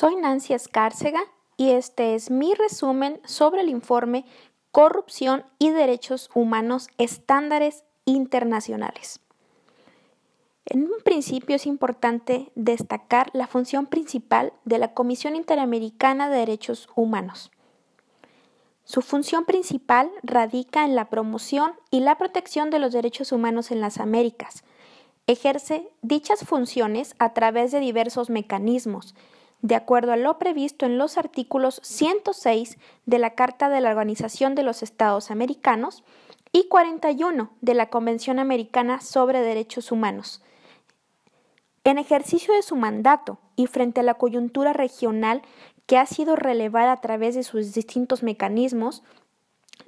Soy Nancy Escárcega y este es mi resumen sobre el informe Corrupción y Derechos Humanos Estándares Internacionales. En un principio es importante destacar la función principal de la Comisión Interamericana de Derechos Humanos. Su función principal radica en la promoción y la protección de los derechos humanos en las Américas. Ejerce dichas funciones a través de diversos mecanismos, de acuerdo a lo previsto en los artículos 106 de la Carta de la Organización de los Estados Americanos y 41 de la Convención Americana sobre Derechos Humanos. En ejercicio de su mandato y frente a la coyuntura regional que ha sido relevada a través de sus distintos mecanismos,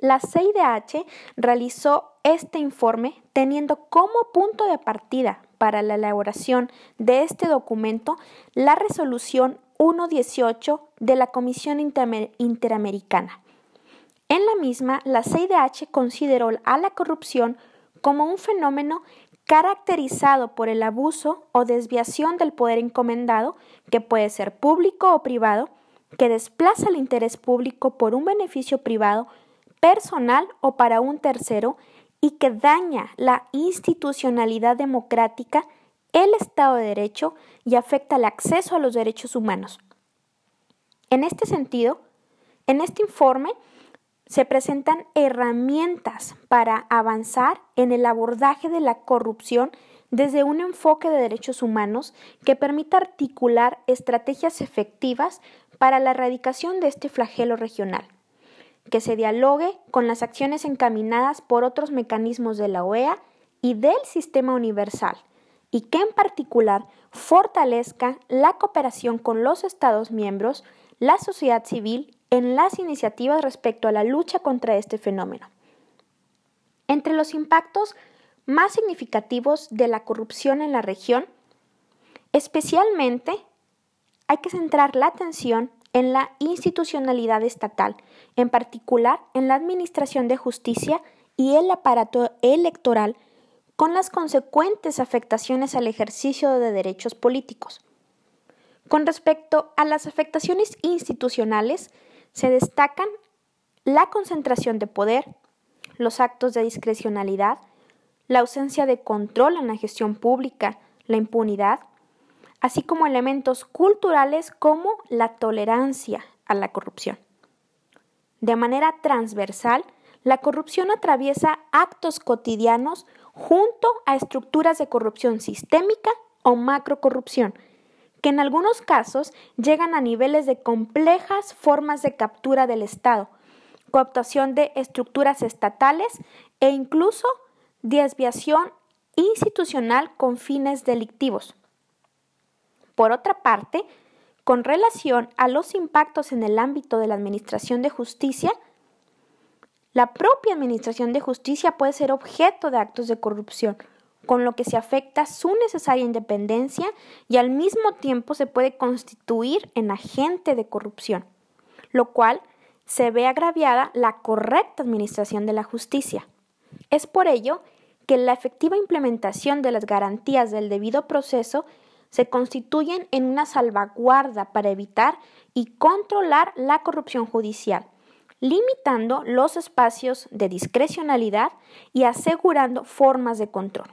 la CIDH realizó este informe teniendo como punto de partida para la elaboración de este documento la resolución 118 de la Comisión Interamericana. En la misma, la CIDH consideró a la corrupción como un fenómeno caracterizado por el abuso o desviación del poder encomendado, que puede ser público o privado, que desplaza el interés público por un beneficio privado, personal o para un tercero, y que daña la institucionalidad democrática, el Estado de Derecho y afecta el acceso a los derechos humanos. En este sentido, en este informe se presentan herramientas para avanzar en el abordaje de la corrupción desde un enfoque de derechos humanos que permita articular estrategias efectivas para la erradicación de este flagelo regional que se dialogue con las acciones encaminadas por otros mecanismos de la OEA y del sistema universal, y que en particular fortalezca la cooperación con los Estados miembros, la sociedad civil, en las iniciativas respecto a la lucha contra este fenómeno. Entre los impactos más significativos de la corrupción en la región, especialmente hay que centrar la atención en la institucionalidad estatal, en particular en la Administración de Justicia y el aparato electoral, con las consecuentes afectaciones al ejercicio de derechos políticos. Con respecto a las afectaciones institucionales, se destacan la concentración de poder, los actos de discrecionalidad, la ausencia de control en la gestión pública, la impunidad, así como elementos culturales como la tolerancia a la corrupción. De manera transversal, la corrupción atraviesa actos cotidianos junto a estructuras de corrupción sistémica o macrocorrupción, que en algunos casos llegan a niveles de complejas formas de captura del Estado, cooptación de estructuras estatales e incluso desviación institucional con fines delictivos. Por otra parte, con relación a los impactos en el ámbito de la Administración de Justicia, la propia Administración de Justicia puede ser objeto de actos de corrupción, con lo que se afecta su necesaria independencia y al mismo tiempo se puede constituir en agente de corrupción, lo cual se ve agraviada la correcta administración de la justicia. Es por ello que la efectiva implementación de las garantías del debido proceso se constituyen en una salvaguarda para evitar y controlar la corrupción judicial, limitando los espacios de discrecionalidad y asegurando formas de control.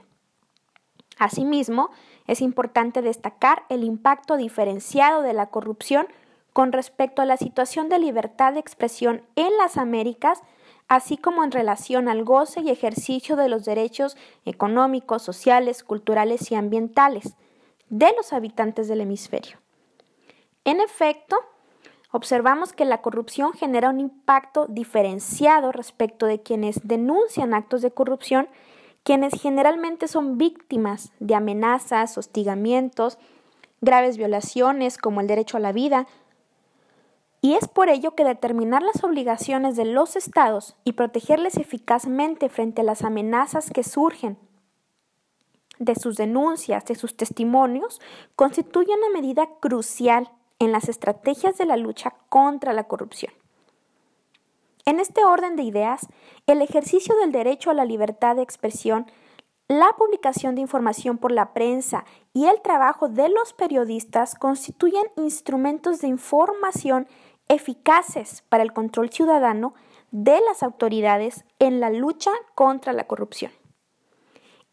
Asimismo, es importante destacar el impacto diferenciado de la corrupción con respecto a la situación de libertad de expresión en las Américas, así como en relación al goce y ejercicio de los derechos económicos, sociales, culturales y ambientales de los habitantes del hemisferio. En efecto, observamos que la corrupción genera un impacto diferenciado respecto de quienes denuncian actos de corrupción, quienes generalmente son víctimas de amenazas, hostigamientos, graves violaciones como el derecho a la vida, y es por ello que determinar las obligaciones de los estados y protegerles eficazmente frente a las amenazas que surgen de sus denuncias, de sus testimonios, constituye una medida crucial en las estrategias de la lucha contra la corrupción. En este orden de ideas, el ejercicio del derecho a la libertad de expresión la publicación de información por la prensa y el trabajo de los periodistas constituyen instrumentos de información eficaces para el control ciudadano de las autoridades en la lucha contra la corrupción.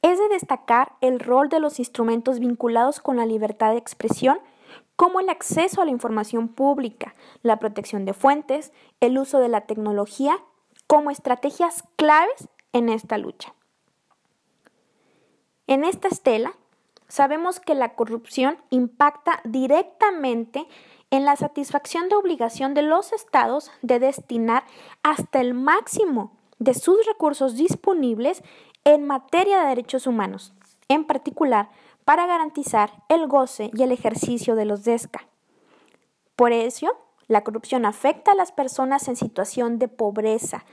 Es de destacar el rol de los instrumentos vinculados con la libertad de expresión, como el acceso a la información pública, la protección de fuentes, el uso de la tecnología, como estrategias claves en esta lucha. En esta estela, sabemos que la corrupción impacta directamente en la satisfacción de obligación de los estados de destinar hasta el máximo de sus recursos disponibles en materia de derechos humanos, en particular para garantizar el goce y el ejercicio de los DESCA. Por ello, la corrupción afecta a las personas en situación de pobreza,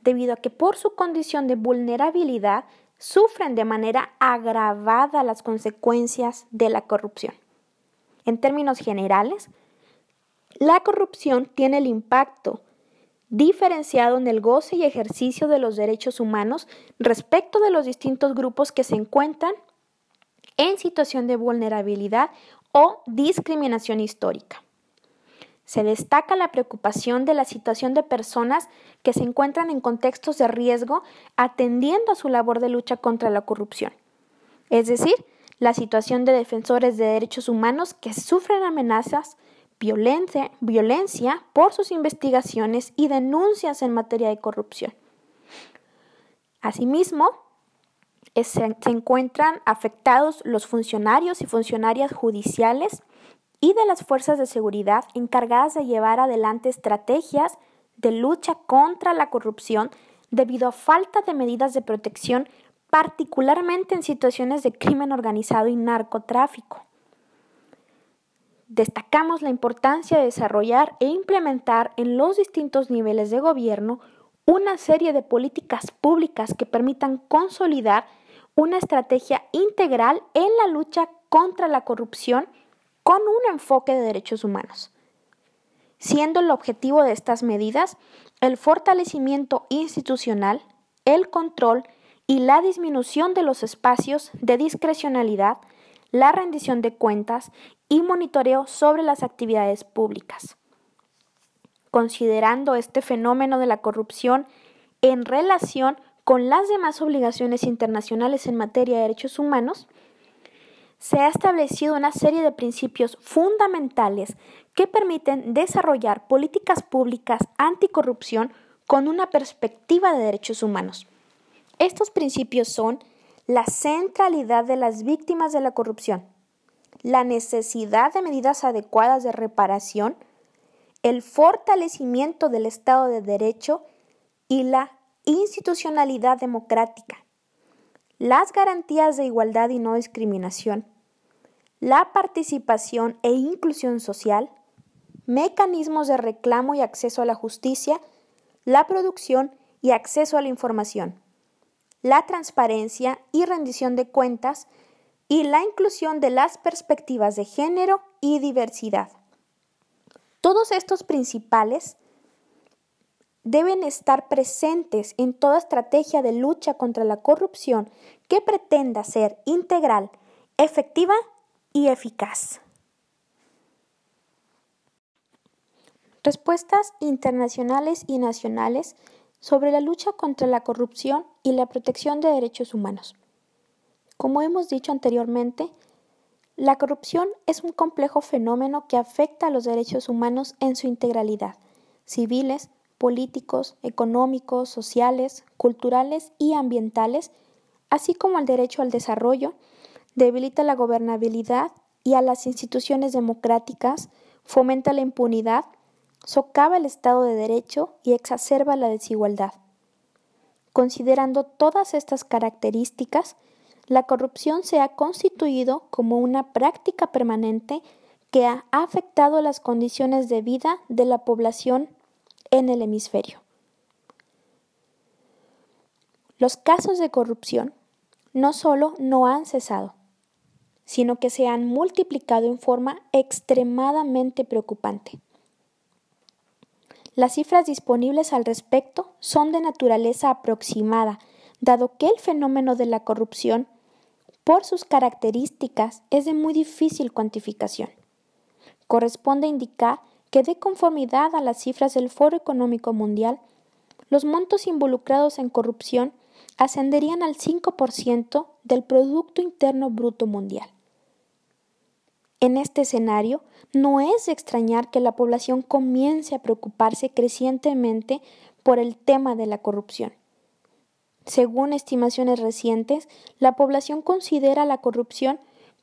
debido a que por su condición de vulnerabilidad sufren de manera agravada las consecuencias de la corrupción. En términos generales, la corrupción tiene el impacto diferenciado en el goce y ejercicio de los derechos humanos respecto de los distintos grupos que se encuentran en situación de vulnerabilidad o discriminación histórica. Se destaca la preocupación de la situación de personas que se encuentran en contextos de riesgo atendiendo a su labor de lucha contra la corrupción, es decir, la situación de defensores de derechos humanos que sufren amenazas, violencia, violencia por sus investigaciones y denuncias en materia de corrupción. Asimismo, se encuentran afectados los funcionarios y funcionarias judiciales y de las fuerzas de seguridad encargadas de llevar adelante estrategias de lucha contra la corrupción debido a falta de medidas de protección, particularmente en situaciones de crimen organizado y narcotráfico. Destacamos la importancia de desarrollar e implementar en los distintos niveles de gobierno una serie de políticas públicas que permitan consolidar una estrategia integral en la lucha contra la corrupción con un enfoque de derechos humanos, siendo el objetivo de estas medidas el fortalecimiento institucional, el control y la disminución de los espacios de discrecionalidad, la rendición de cuentas y monitoreo sobre las actividades públicas. Considerando este fenómeno de la corrupción en relación con las demás obligaciones internacionales en materia de derechos humanos, se ha establecido una serie de principios fundamentales que permiten desarrollar políticas públicas anticorrupción con una perspectiva de derechos humanos. Estos principios son la centralidad de las víctimas de la corrupción, la necesidad de medidas adecuadas de reparación, el fortalecimiento del Estado de Derecho y la institucionalidad democrática, las garantías de igualdad y no discriminación, la participación e inclusión social, mecanismos de reclamo y acceso a la justicia, la producción y acceso a la información, la transparencia y rendición de cuentas y la inclusión de las perspectivas de género y diversidad. Todos estos principales deben estar presentes en toda estrategia de lucha contra la corrupción que pretenda ser integral, efectiva y eficaz. Respuestas internacionales y nacionales sobre la lucha contra la corrupción y la protección de derechos humanos. Como hemos dicho anteriormente, la corrupción es un complejo fenómeno que afecta a los derechos humanos en su integralidad, civiles, políticos, económicos, sociales, culturales y ambientales, así como al derecho al desarrollo, debilita la gobernabilidad y a las instituciones democráticas, fomenta la impunidad, socava el Estado de Derecho y exacerba la desigualdad. Considerando todas estas características, la corrupción se ha constituido como una práctica permanente que ha afectado las condiciones de vida de la población en el hemisferio. Los casos de corrupción no solo no han cesado, sino que se han multiplicado en forma extremadamente preocupante. Las cifras disponibles al respecto son de naturaleza aproximada, dado que el fenómeno de la corrupción, por sus características, es de muy difícil cuantificación. Corresponde indicar que de conformidad a las cifras del Foro Económico Mundial, los montos involucrados en corrupción ascenderían al 5% del Producto Interno Bruto Mundial. En este escenario, no es de extrañar que la población comience a preocuparse crecientemente por el tema de la corrupción. Según estimaciones recientes, la población considera la corrupción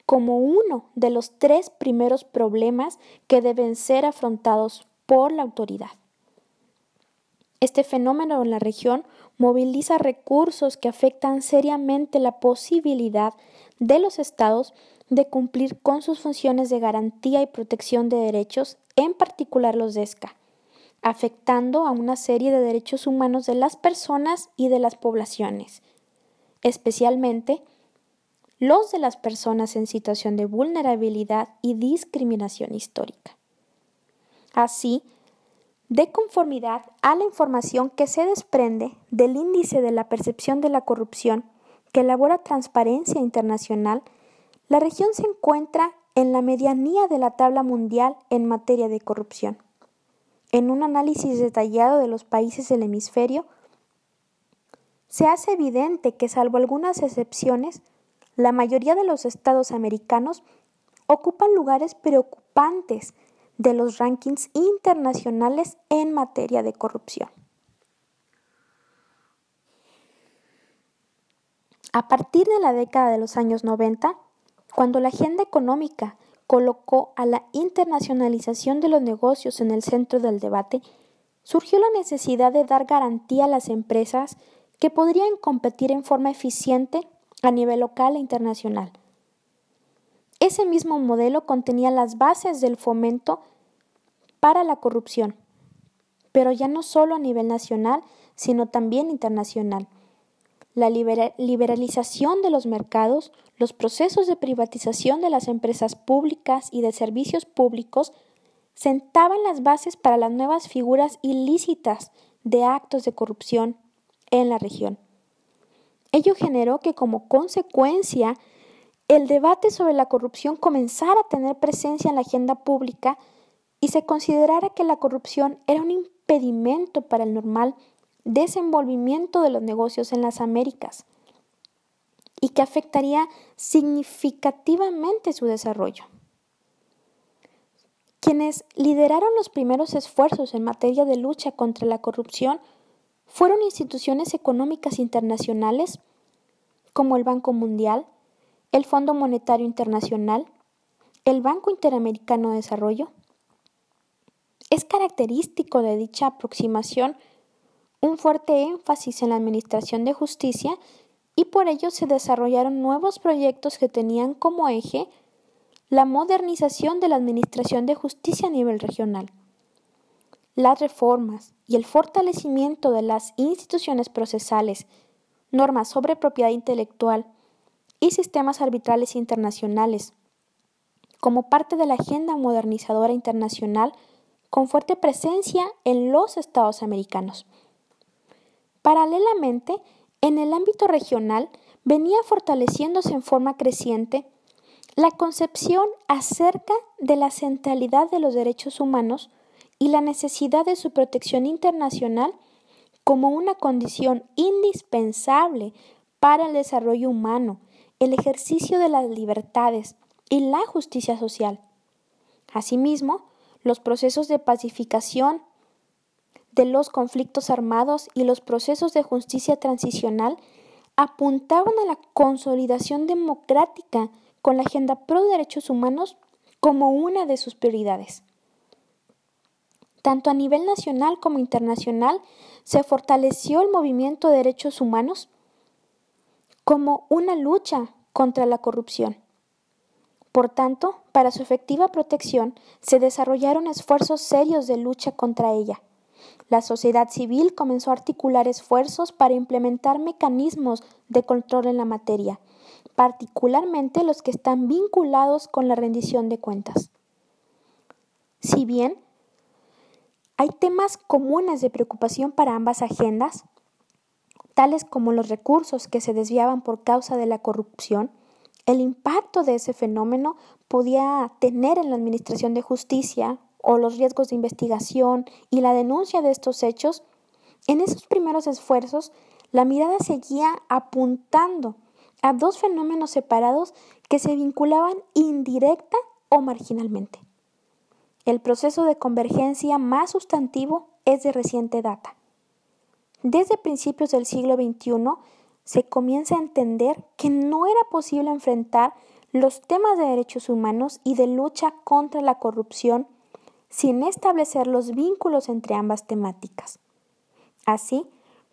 como uno de los tres primeros problemas que deben ser afrontados por la autoridad. Este fenómeno en la región moviliza recursos que afectan seriamente la posibilidad de los estados de cumplir con sus funciones de garantía y protección de derechos, en particular los de ESCA, afectando a una serie de derechos humanos de las personas y de las poblaciones, especialmente los de las personas en situación de vulnerabilidad y discriminación histórica. Así, de conformidad a la información que se desprende del índice de la percepción de la corrupción que elabora Transparencia Internacional, la región se encuentra en la medianía de la tabla mundial en materia de corrupción. En un análisis detallado de los países del hemisferio, se hace evidente que, salvo algunas excepciones, la mayoría de los estados americanos ocupan lugares preocupantes de los rankings internacionales en materia de corrupción. A partir de la década de los años 90, cuando la agenda económica colocó a la internacionalización de los negocios en el centro del debate, surgió la necesidad de dar garantía a las empresas que podrían competir en forma eficiente a nivel local e internacional. Ese mismo modelo contenía las bases del fomento para la corrupción, pero ya no solo a nivel nacional, sino también internacional la liberalización de los mercados, los procesos de privatización de las empresas públicas y de servicios públicos sentaban las bases para las nuevas figuras ilícitas de actos de corrupción en la región. Ello generó que como consecuencia el debate sobre la corrupción comenzara a tener presencia en la agenda pública y se considerara que la corrupción era un impedimento para el normal desenvolvimiento de los negocios en las Américas y que afectaría significativamente su desarrollo. Quienes lideraron los primeros esfuerzos en materia de lucha contra la corrupción fueron instituciones económicas internacionales como el Banco Mundial, el Fondo Monetario Internacional, el Banco Interamericano de Desarrollo. Es característico de dicha aproximación un fuerte énfasis en la administración de justicia y por ello se desarrollaron nuevos proyectos que tenían como eje la modernización de la administración de justicia a nivel regional. Las reformas y el fortalecimiento de las instituciones procesales, normas sobre propiedad intelectual y sistemas arbitrales internacionales, como parte de la agenda modernizadora internacional con fuerte presencia en los Estados americanos. Paralelamente, en el ámbito regional venía fortaleciéndose en forma creciente la concepción acerca de la centralidad de los derechos humanos y la necesidad de su protección internacional como una condición indispensable para el desarrollo humano, el ejercicio de las libertades y la justicia social. Asimismo, los procesos de pacificación de los conflictos armados y los procesos de justicia transicional apuntaban a la consolidación democrática con la agenda pro derechos humanos como una de sus prioridades. Tanto a nivel nacional como internacional se fortaleció el movimiento de derechos humanos como una lucha contra la corrupción. Por tanto, para su efectiva protección se desarrollaron esfuerzos serios de lucha contra ella. La sociedad civil comenzó a articular esfuerzos para implementar mecanismos de control en la materia, particularmente los que están vinculados con la rendición de cuentas. Si bien hay temas comunes de preocupación para ambas agendas, tales como los recursos que se desviaban por causa de la corrupción, el impacto de ese fenómeno podía tener en la Administración de Justicia o los riesgos de investigación y la denuncia de estos hechos, en esos primeros esfuerzos la mirada seguía apuntando a dos fenómenos separados que se vinculaban indirecta o marginalmente. El proceso de convergencia más sustantivo es de reciente data. Desde principios del siglo XXI se comienza a entender que no era posible enfrentar los temas de derechos humanos y de lucha contra la corrupción sin establecer los vínculos entre ambas temáticas. Así,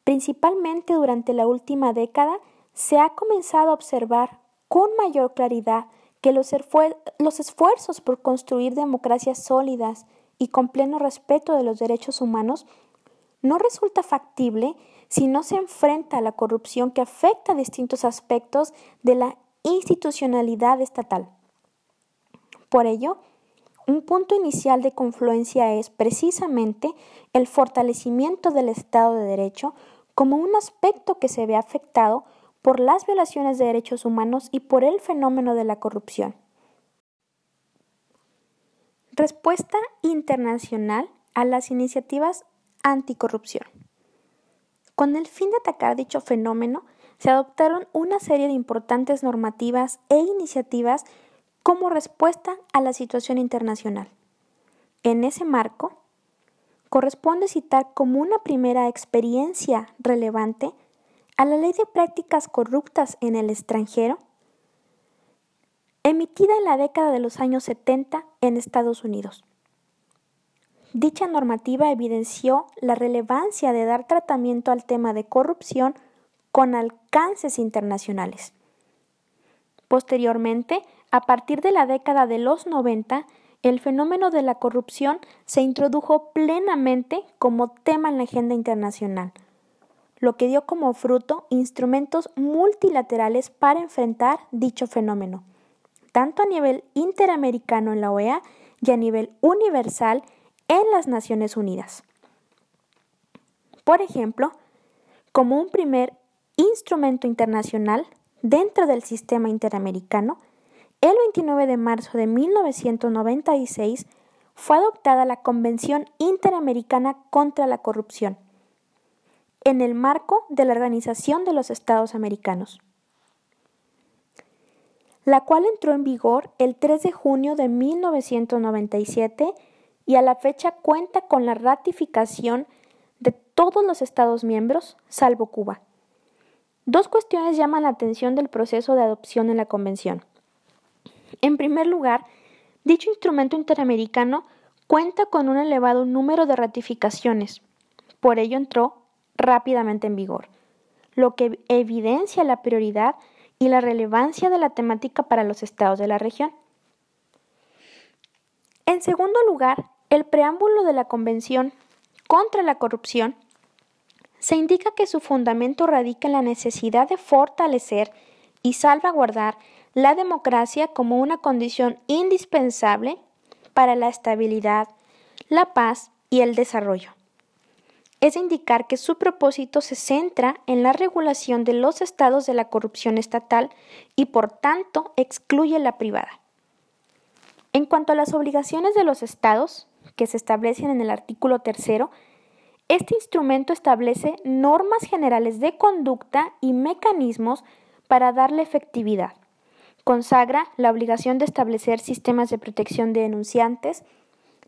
principalmente durante la última década, se ha comenzado a observar con mayor claridad que los, esfuerzos por construir democracias sólidas y con pleno respeto de los derechos humanos no resulta factible si no se enfrenta a la corrupción que afecta distintos aspectos de la institucionalidad estatal. Por ello, un punto inicial de confluencia es precisamente el fortalecimiento del Estado de Derecho como un aspecto que se ve afectado por las violaciones de derechos humanos y por el fenómeno de la corrupción. Respuesta internacional a las iniciativas anticorrupción. Con el fin de atacar dicho fenómeno, se adoptaron una serie de importantes normativas e iniciativas como respuesta a la situación internacional. En ese marco, corresponde citar como una primera experiencia relevante a la Ley de Prácticas Corruptas en el extranjero, emitida en la década de los años 70 en Estados Unidos. Dicha normativa evidenció la relevancia de dar tratamiento al tema de corrupción con alcances internacionales. Posteriormente, a partir de la década de los 90, el fenómeno de la corrupción se introdujo plenamente como tema en la agenda internacional, lo que dio como fruto instrumentos multilaterales para enfrentar dicho fenómeno, tanto a nivel interamericano en la OEA y a nivel universal en las Naciones Unidas. Por ejemplo, como un primer instrumento internacional dentro del sistema interamericano, el 29 de marzo de 1996 fue adoptada la Convención Interamericana contra la Corrupción, en el marco de la Organización de los Estados Americanos, la cual entró en vigor el 3 de junio de 1997 y a la fecha cuenta con la ratificación de todos los Estados miembros, salvo Cuba. Dos cuestiones llaman la atención del proceso de adopción en la Convención. En primer lugar, dicho instrumento interamericano cuenta con un elevado número de ratificaciones, por ello entró rápidamente en vigor, lo que evidencia la prioridad y la relevancia de la temática para los estados de la región. En segundo lugar, el preámbulo de la Convención contra la Corrupción se indica que su fundamento radica en la necesidad de fortalecer y salvaguardar la democracia como una condición indispensable para la estabilidad, la paz y el desarrollo. Es indicar que su propósito se centra en la regulación de los estados de la corrupción estatal y por tanto excluye la privada. En cuanto a las obligaciones de los estados, que se establecen en el artículo tercero, este instrumento establece normas generales de conducta y mecanismos para darle efectividad. Consagra la obligación de establecer sistemas de protección de denunciantes,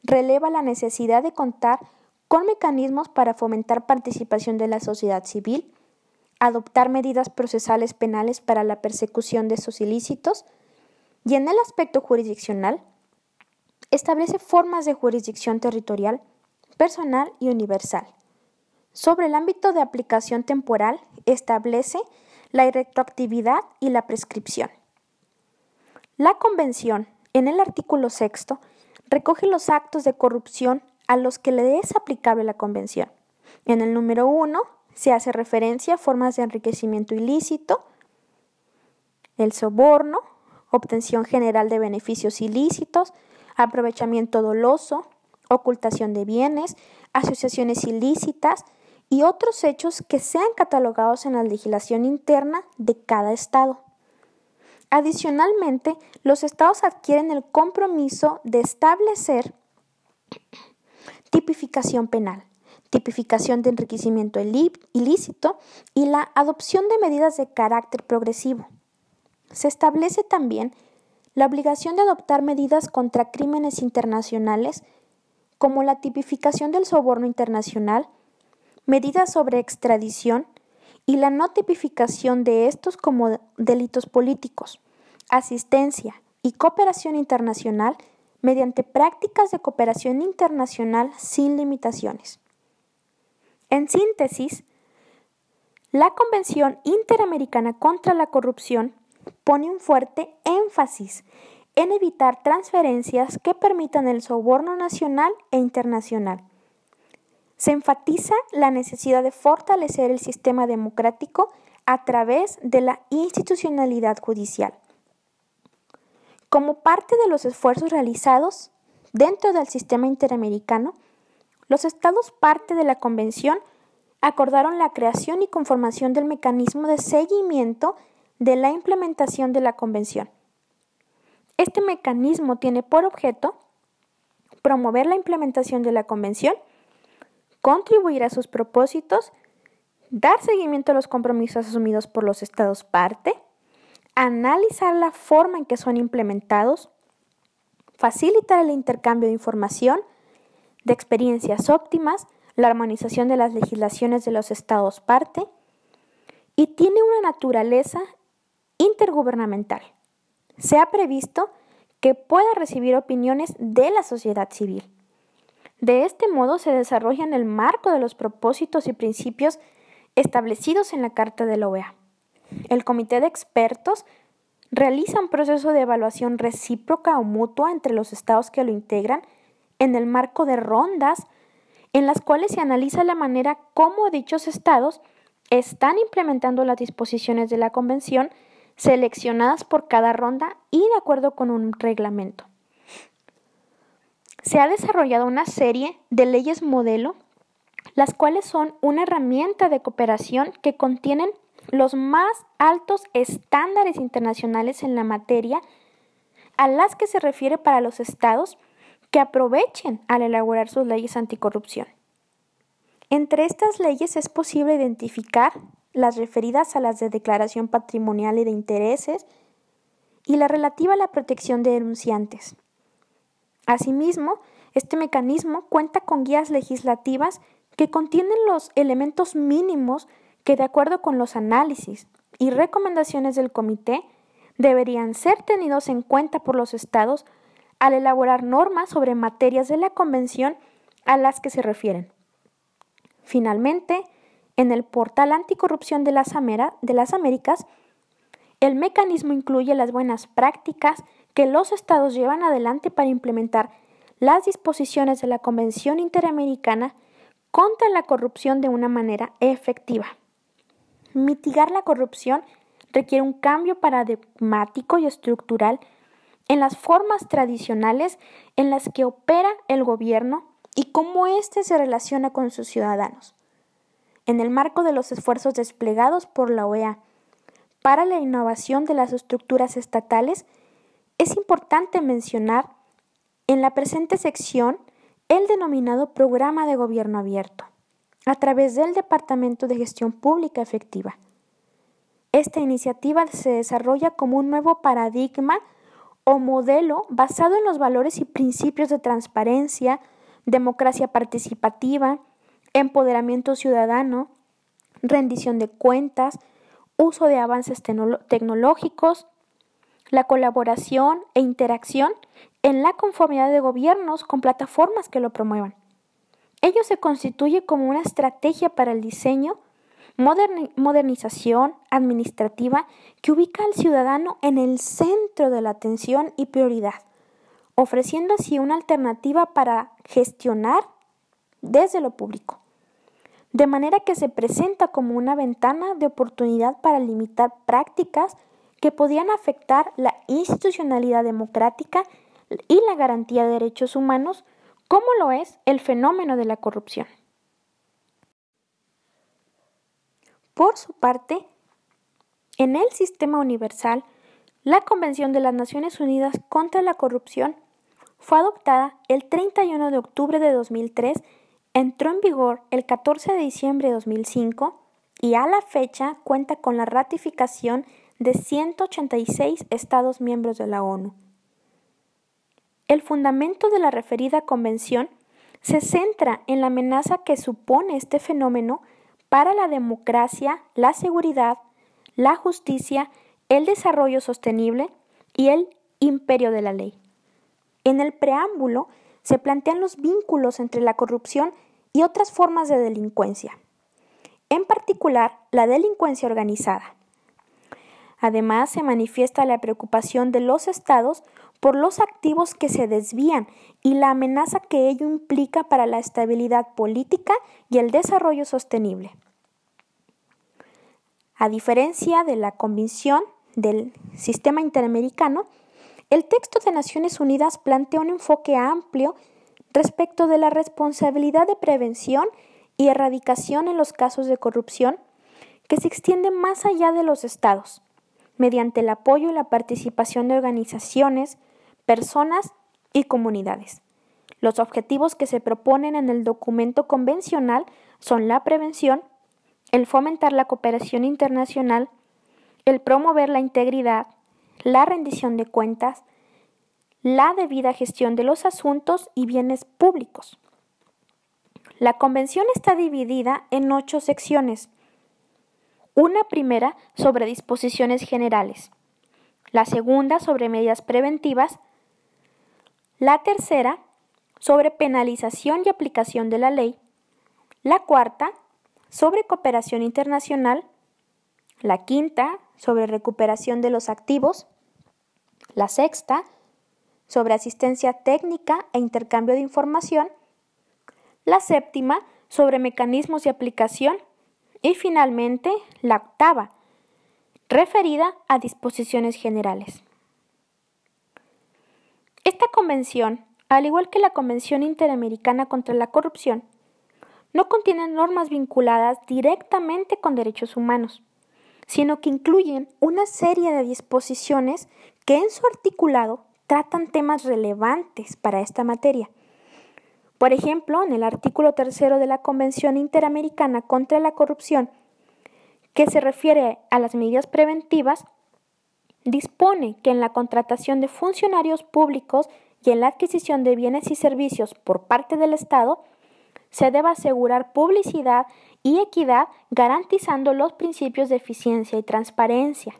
releva la necesidad de contar con mecanismos para fomentar participación de la sociedad civil, adoptar medidas procesales penales para la persecución de estos ilícitos y en el aspecto jurisdiccional, establece formas de jurisdicción territorial, personal y universal. Sobre el ámbito de aplicación temporal, establece la retroactividad y la prescripción. La Convención, en el artículo sexto, recoge los actos de corrupción a los que le es aplicable la Convención. En el número uno se hace referencia a formas de enriquecimiento ilícito, el soborno, obtención general de beneficios ilícitos, aprovechamiento doloso, ocultación de bienes, asociaciones ilícitas y otros hechos que sean catalogados en la legislación interna de cada Estado. Adicionalmente, los Estados adquieren el compromiso de establecer tipificación penal, tipificación de enriquecimiento ilícito y la adopción de medidas de carácter progresivo. Se establece también la obligación de adoptar medidas contra crímenes internacionales como la tipificación del soborno internacional, medidas sobre extradición y la no tipificación de estos como delitos políticos, asistencia y cooperación internacional mediante prácticas de cooperación internacional sin limitaciones. En síntesis, la Convención Interamericana contra la Corrupción pone un fuerte énfasis en evitar transferencias que permitan el soborno nacional e internacional. Se enfatiza la necesidad de fortalecer el sistema democrático a través de la institucionalidad judicial. Como parte de los esfuerzos realizados dentro del sistema interamericano, los estados parte de la Convención acordaron la creación y conformación del mecanismo de seguimiento de la implementación de la Convención. Este mecanismo tiene por objeto promover la implementación de la Convención, contribuir a sus propósitos, dar seguimiento a los compromisos asumidos por los Estados parte, analizar la forma en que son implementados, facilitar el intercambio de información, de experiencias óptimas, la armonización de las legislaciones de los Estados parte, y tiene una naturaleza intergubernamental se ha previsto que pueda recibir opiniones de la sociedad civil. De este modo se desarrolla en el marco de los propósitos y principios establecidos en la Carta de la OEA. El Comité de Expertos realiza un proceso de evaluación recíproca o mutua entre los estados que lo integran en el marco de rondas en las cuales se analiza la manera como dichos estados están implementando las disposiciones de la Convención seleccionadas por cada ronda y de acuerdo con un reglamento. Se ha desarrollado una serie de leyes modelo, las cuales son una herramienta de cooperación que contienen los más altos estándares internacionales en la materia a las que se refiere para los estados que aprovechen al elaborar sus leyes anticorrupción. Entre estas leyes es posible identificar las referidas a las de declaración patrimonial y de intereses, y la relativa a la protección de denunciantes. Asimismo, este mecanismo cuenta con guías legislativas que contienen los elementos mínimos que, de acuerdo con los análisis y recomendaciones del comité, deberían ser tenidos en cuenta por los estados al elaborar normas sobre materias de la Convención a las que se refieren. Finalmente, en el portal anticorrupción de las, de las Américas, el mecanismo incluye las buenas prácticas que los estados llevan adelante para implementar las disposiciones de la Convención Interamericana contra la corrupción de una manera efectiva. Mitigar la corrupción requiere un cambio paradigmático y estructural en las formas tradicionales en las que opera el gobierno y cómo éste se relaciona con sus ciudadanos en el marco de los esfuerzos desplegados por la OEA para la innovación de las estructuras estatales, es importante mencionar en la presente sección el denominado Programa de Gobierno Abierto, a través del Departamento de Gestión Pública Efectiva. Esta iniciativa se desarrolla como un nuevo paradigma o modelo basado en los valores y principios de transparencia, democracia participativa, empoderamiento ciudadano, rendición de cuentas, uso de avances tecnológicos, la colaboración e interacción en la conformidad de gobiernos con plataformas que lo promuevan. Ello se constituye como una estrategia para el diseño, modernización administrativa que ubica al ciudadano en el centro de la atención y prioridad, ofreciendo así una alternativa para gestionar desde lo público, de manera que se presenta como una ventana de oportunidad para limitar prácticas que podían afectar la institucionalidad democrática y la garantía de derechos humanos, como lo es el fenómeno de la corrupción. Por su parte, en el sistema universal, la Convención de las Naciones Unidas contra la Corrupción fue adoptada el 31 de octubre de 2003, entró en vigor el 14 de diciembre de 2005 y a la fecha cuenta con la ratificación de 186 Estados miembros de la ONU. El fundamento de la referida convención se centra en la amenaza que supone este fenómeno para la democracia, la seguridad, la justicia, el desarrollo sostenible y el imperio de la ley. En el preámbulo se plantean los vínculos entre la corrupción y otras formas de delincuencia, en particular la delincuencia organizada. Además, se manifiesta la preocupación de los estados por los activos que se desvían y la amenaza que ello implica para la estabilidad política y el desarrollo sostenible. A diferencia de la Convención del Sistema Interamericano, el texto de Naciones Unidas plantea un enfoque amplio respecto de la responsabilidad de prevención y erradicación en los casos de corrupción que se extiende más allá de los estados, mediante el apoyo y la participación de organizaciones, personas y comunidades. Los objetivos que se proponen en el documento convencional son la prevención, el fomentar la cooperación internacional, el promover la integridad, la rendición de cuentas, la debida gestión de los asuntos y bienes públicos. La convención está dividida en ocho secciones. Una primera sobre disposiciones generales, la segunda sobre medidas preventivas, la tercera sobre penalización y aplicación de la ley, la cuarta sobre cooperación internacional, la quinta sobre recuperación de los activos, la sexta sobre asistencia técnica e intercambio de información, la séptima sobre mecanismos de aplicación y finalmente la octava referida a disposiciones generales. Esta convención, al igual que la Convención Interamericana contra la Corrupción, no contiene normas vinculadas directamente con derechos humanos sino que incluyen una serie de disposiciones que en su articulado tratan temas relevantes para esta materia. Por ejemplo, en el artículo tercero de la Convención Interamericana contra la Corrupción, que se refiere a las medidas preventivas, dispone que en la contratación de funcionarios públicos y en la adquisición de bienes y servicios por parte del Estado, se debe asegurar publicidad y equidad garantizando los principios de eficiencia y transparencia.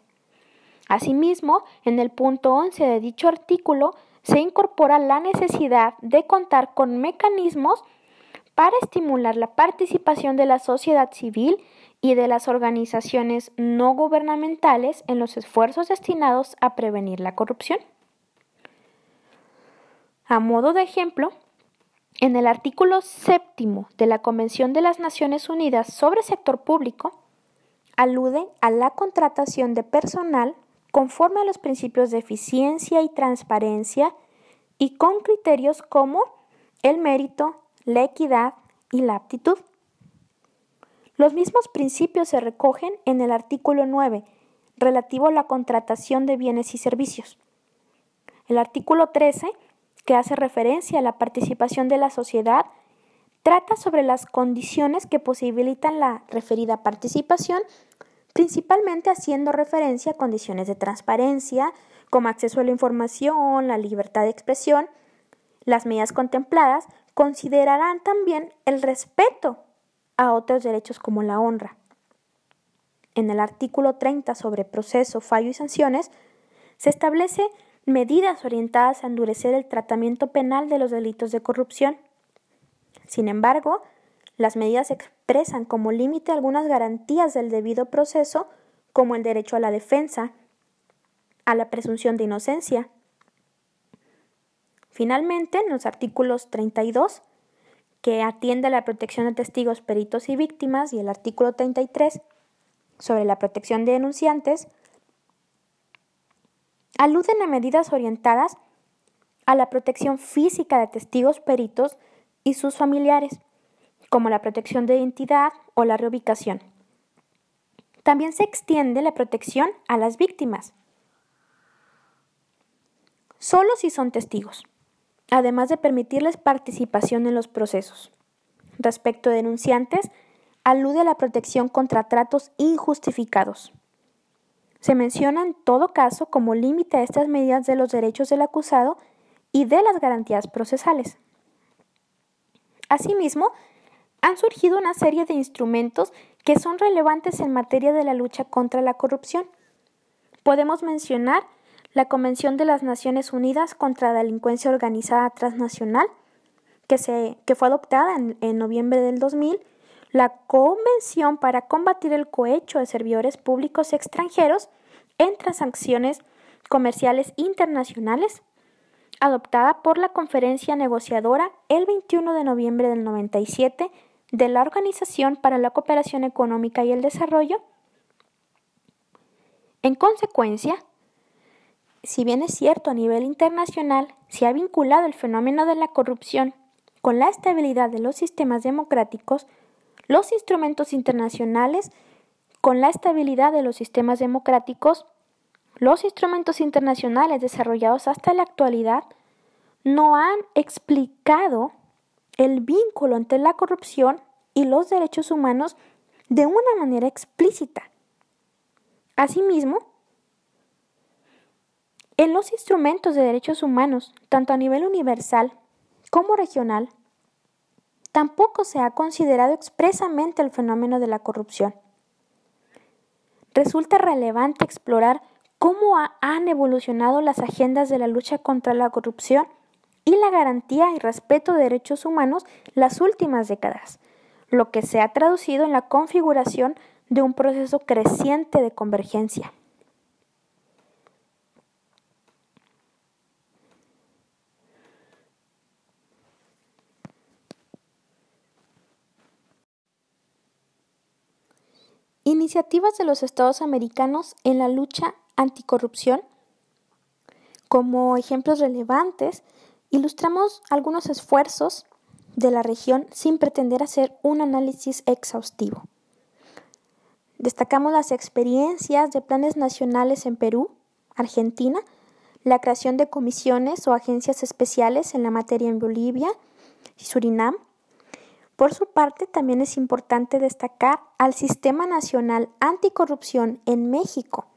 Asimismo, en el punto 11 de dicho artículo se incorpora la necesidad de contar con mecanismos para estimular la participación de la sociedad civil y de las organizaciones no gubernamentales en los esfuerzos destinados a prevenir la corrupción. A modo de ejemplo, en el artículo séptimo de la Convención de las Naciones Unidas sobre sector público, alude a la contratación de personal conforme a los principios de eficiencia y transparencia y con criterios como el mérito, la equidad y la aptitud. Los mismos principios se recogen en el artículo 9, relativo a la contratación de bienes y servicios. El artículo 13 que hace referencia a la participación de la sociedad, trata sobre las condiciones que posibilitan la referida participación, principalmente haciendo referencia a condiciones de transparencia, como acceso a la información, la libertad de expresión. Las medidas contempladas considerarán también el respeto a otros derechos como la honra. En el artículo 30 sobre proceso, fallo y sanciones, se establece medidas orientadas a endurecer el tratamiento penal de los delitos de corrupción. Sin embargo, las medidas expresan como límite algunas garantías del debido proceso, como el derecho a la defensa, a la presunción de inocencia. Finalmente, en los artículos 32, que atiende a la protección de testigos, peritos y víctimas, y el artículo 33, sobre la protección de denunciantes, aluden a medidas orientadas a la protección física de testigos peritos y sus familiares, como la protección de identidad o la reubicación. También se extiende la protección a las víctimas, solo si son testigos, además de permitirles participación en los procesos. Respecto a denunciantes, alude a la protección contra tratos injustificados. Se menciona en todo caso como límite a estas medidas de los derechos del acusado y de las garantías procesales. Asimismo, han surgido una serie de instrumentos que son relevantes en materia de la lucha contra la corrupción. Podemos mencionar la Convención de las Naciones Unidas contra la Delincuencia Organizada Transnacional, que, se, que fue adoptada en, en noviembre del 2000, la Convención para combatir el cohecho de servidores públicos extranjeros en transacciones comerciales internacionales, adoptada por la Conferencia Negociadora el 21 de noviembre del 97 de la Organización para la Cooperación Económica y el Desarrollo. En consecuencia, si bien es cierto a nivel internacional se ha vinculado el fenómeno de la corrupción con la estabilidad de los sistemas democráticos, los instrumentos internacionales con la estabilidad de los sistemas democráticos, los instrumentos internacionales desarrollados hasta la actualidad no han explicado el vínculo entre la corrupción y los derechos humanos de una manera explícita. Asimismo, en los instrumentos de derechos humanos, tanto a nivel universal como regional, tampoco se ha considerado expresamente el fenómeno de la corrupción. Resulta relevante explorar cómo han evolucionado las agendas de la lucha contra la corrupción y la garantía y respeto de derechos humanos las últimas décadas, lo que se ha traducido en la configuración de un proceso creciente de convergencia. Iniciativas de los Estados americanos en la lucha anticorrupción. Como ejemplos relevantes, ilustramos algunos esfuerzos de la región sin pretender hacer un análisis exhaustivo. Destacamos las experiencias de planes nacionales en Perú, Argentina, la creación de comisiones o agencias especiales en la materia en Bolivia y Surinam, por su parte, también es importante destacar al Sistema Nacional Anticorrupción en México,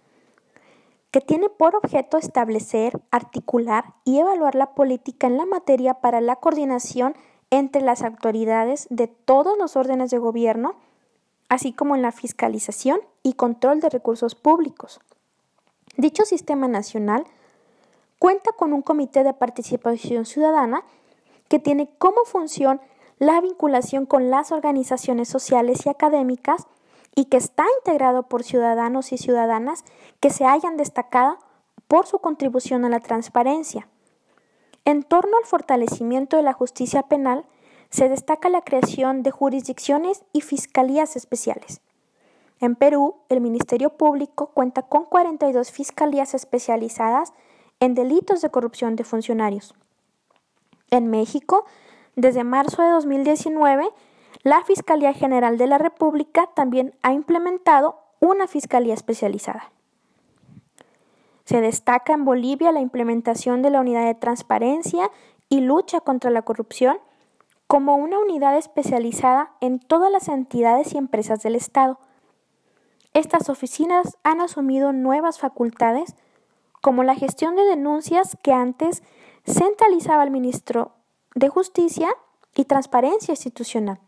que tiene por objeto establecer, articular y evaluar la política en la materia para la coordinación entre las autoridades de todos los órdenes de gobierno, así como en la fiscalización y control de recursos públicos. Dicho sistema nacional cuenta con un comité de participación ciudadana que tiene como función la vinculación con las organizaciones sociales y académicas y que está integrado por ciudadanos y ciudadanas que se hayan destacado por su contribución a la transparencia. En torno al fortalecimiento de la justicia penal, se destaca la creación de jurisdicciones y fiscalías especiales. En Perú, el Ministerio Público cuenta con 42 fiscalías especializadas en delitos de corrupción de funcionarios. En México, desde marzo de 2019, la Fiscalía General de la República también ha implementado una fiscalía especializada. Se destaca en Bolivia la implementación de la unidad de transparencia y lucha contra la corrupción como una unidad especializada en todas las entidades y empresas del Estado. Estas oficinas han asumido nuevas facultades como la gestión de denuncias que antes centralizaba el ministro de justicia y transparencia institucional.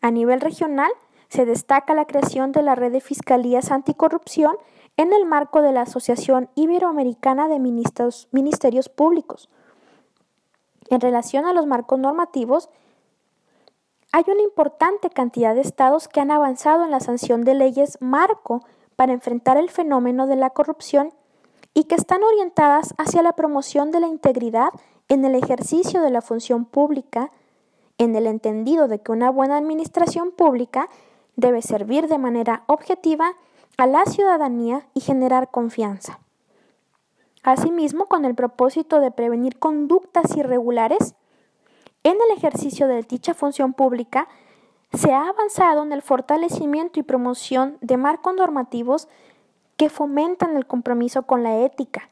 A nivel regional, se destaca la creación de la red de fiscalías anticorrupción en el marco de la Asociación Iberoamericana de Ministerios, Públicos. En relación a los marcos normativos, hay una importante cantidad de estados que han avanzado en la sanción de leyes marco para enfrentar el fenómeno de la corrupción y que están orientadas hacia la promoción de la integridad en el ejercicio de la función pública, en el entendido de que una buena administración pública debe servir de manera objetiva a la ciudadanía y generar confianza. Asimismo, con el propósito de prevenir conductas irregulares en el ejercicio de dicha función pública, se ha avanzado en el fortalecimiento y promoción de marcos normativos que fomentan el compromiso con la ética.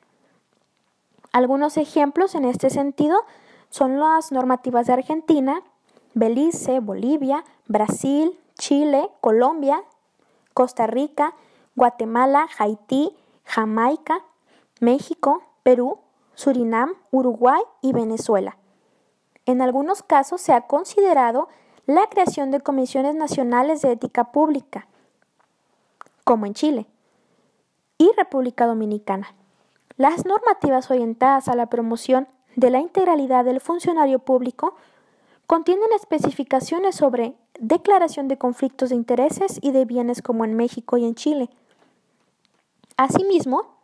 Algunos ejemplos en este sentido son las normativas de Argentina, Belice, Bolivia, Brasil, Chile, Colombia, Costa Rica, Guatemala, Haití, Jamaica, México, Perú, Surinam, Uruguay y Venezuela. En algunos casos se ha considerado la creación de comisiones nacionales de ética pública, como en Chile y República Dominicana. Las normativas orientadas a la promoción de la integralidad del funcionario público contienen especificaciones sobre declaración de conflictos de intereses y de bienes como en México y en Chile. Asimismo,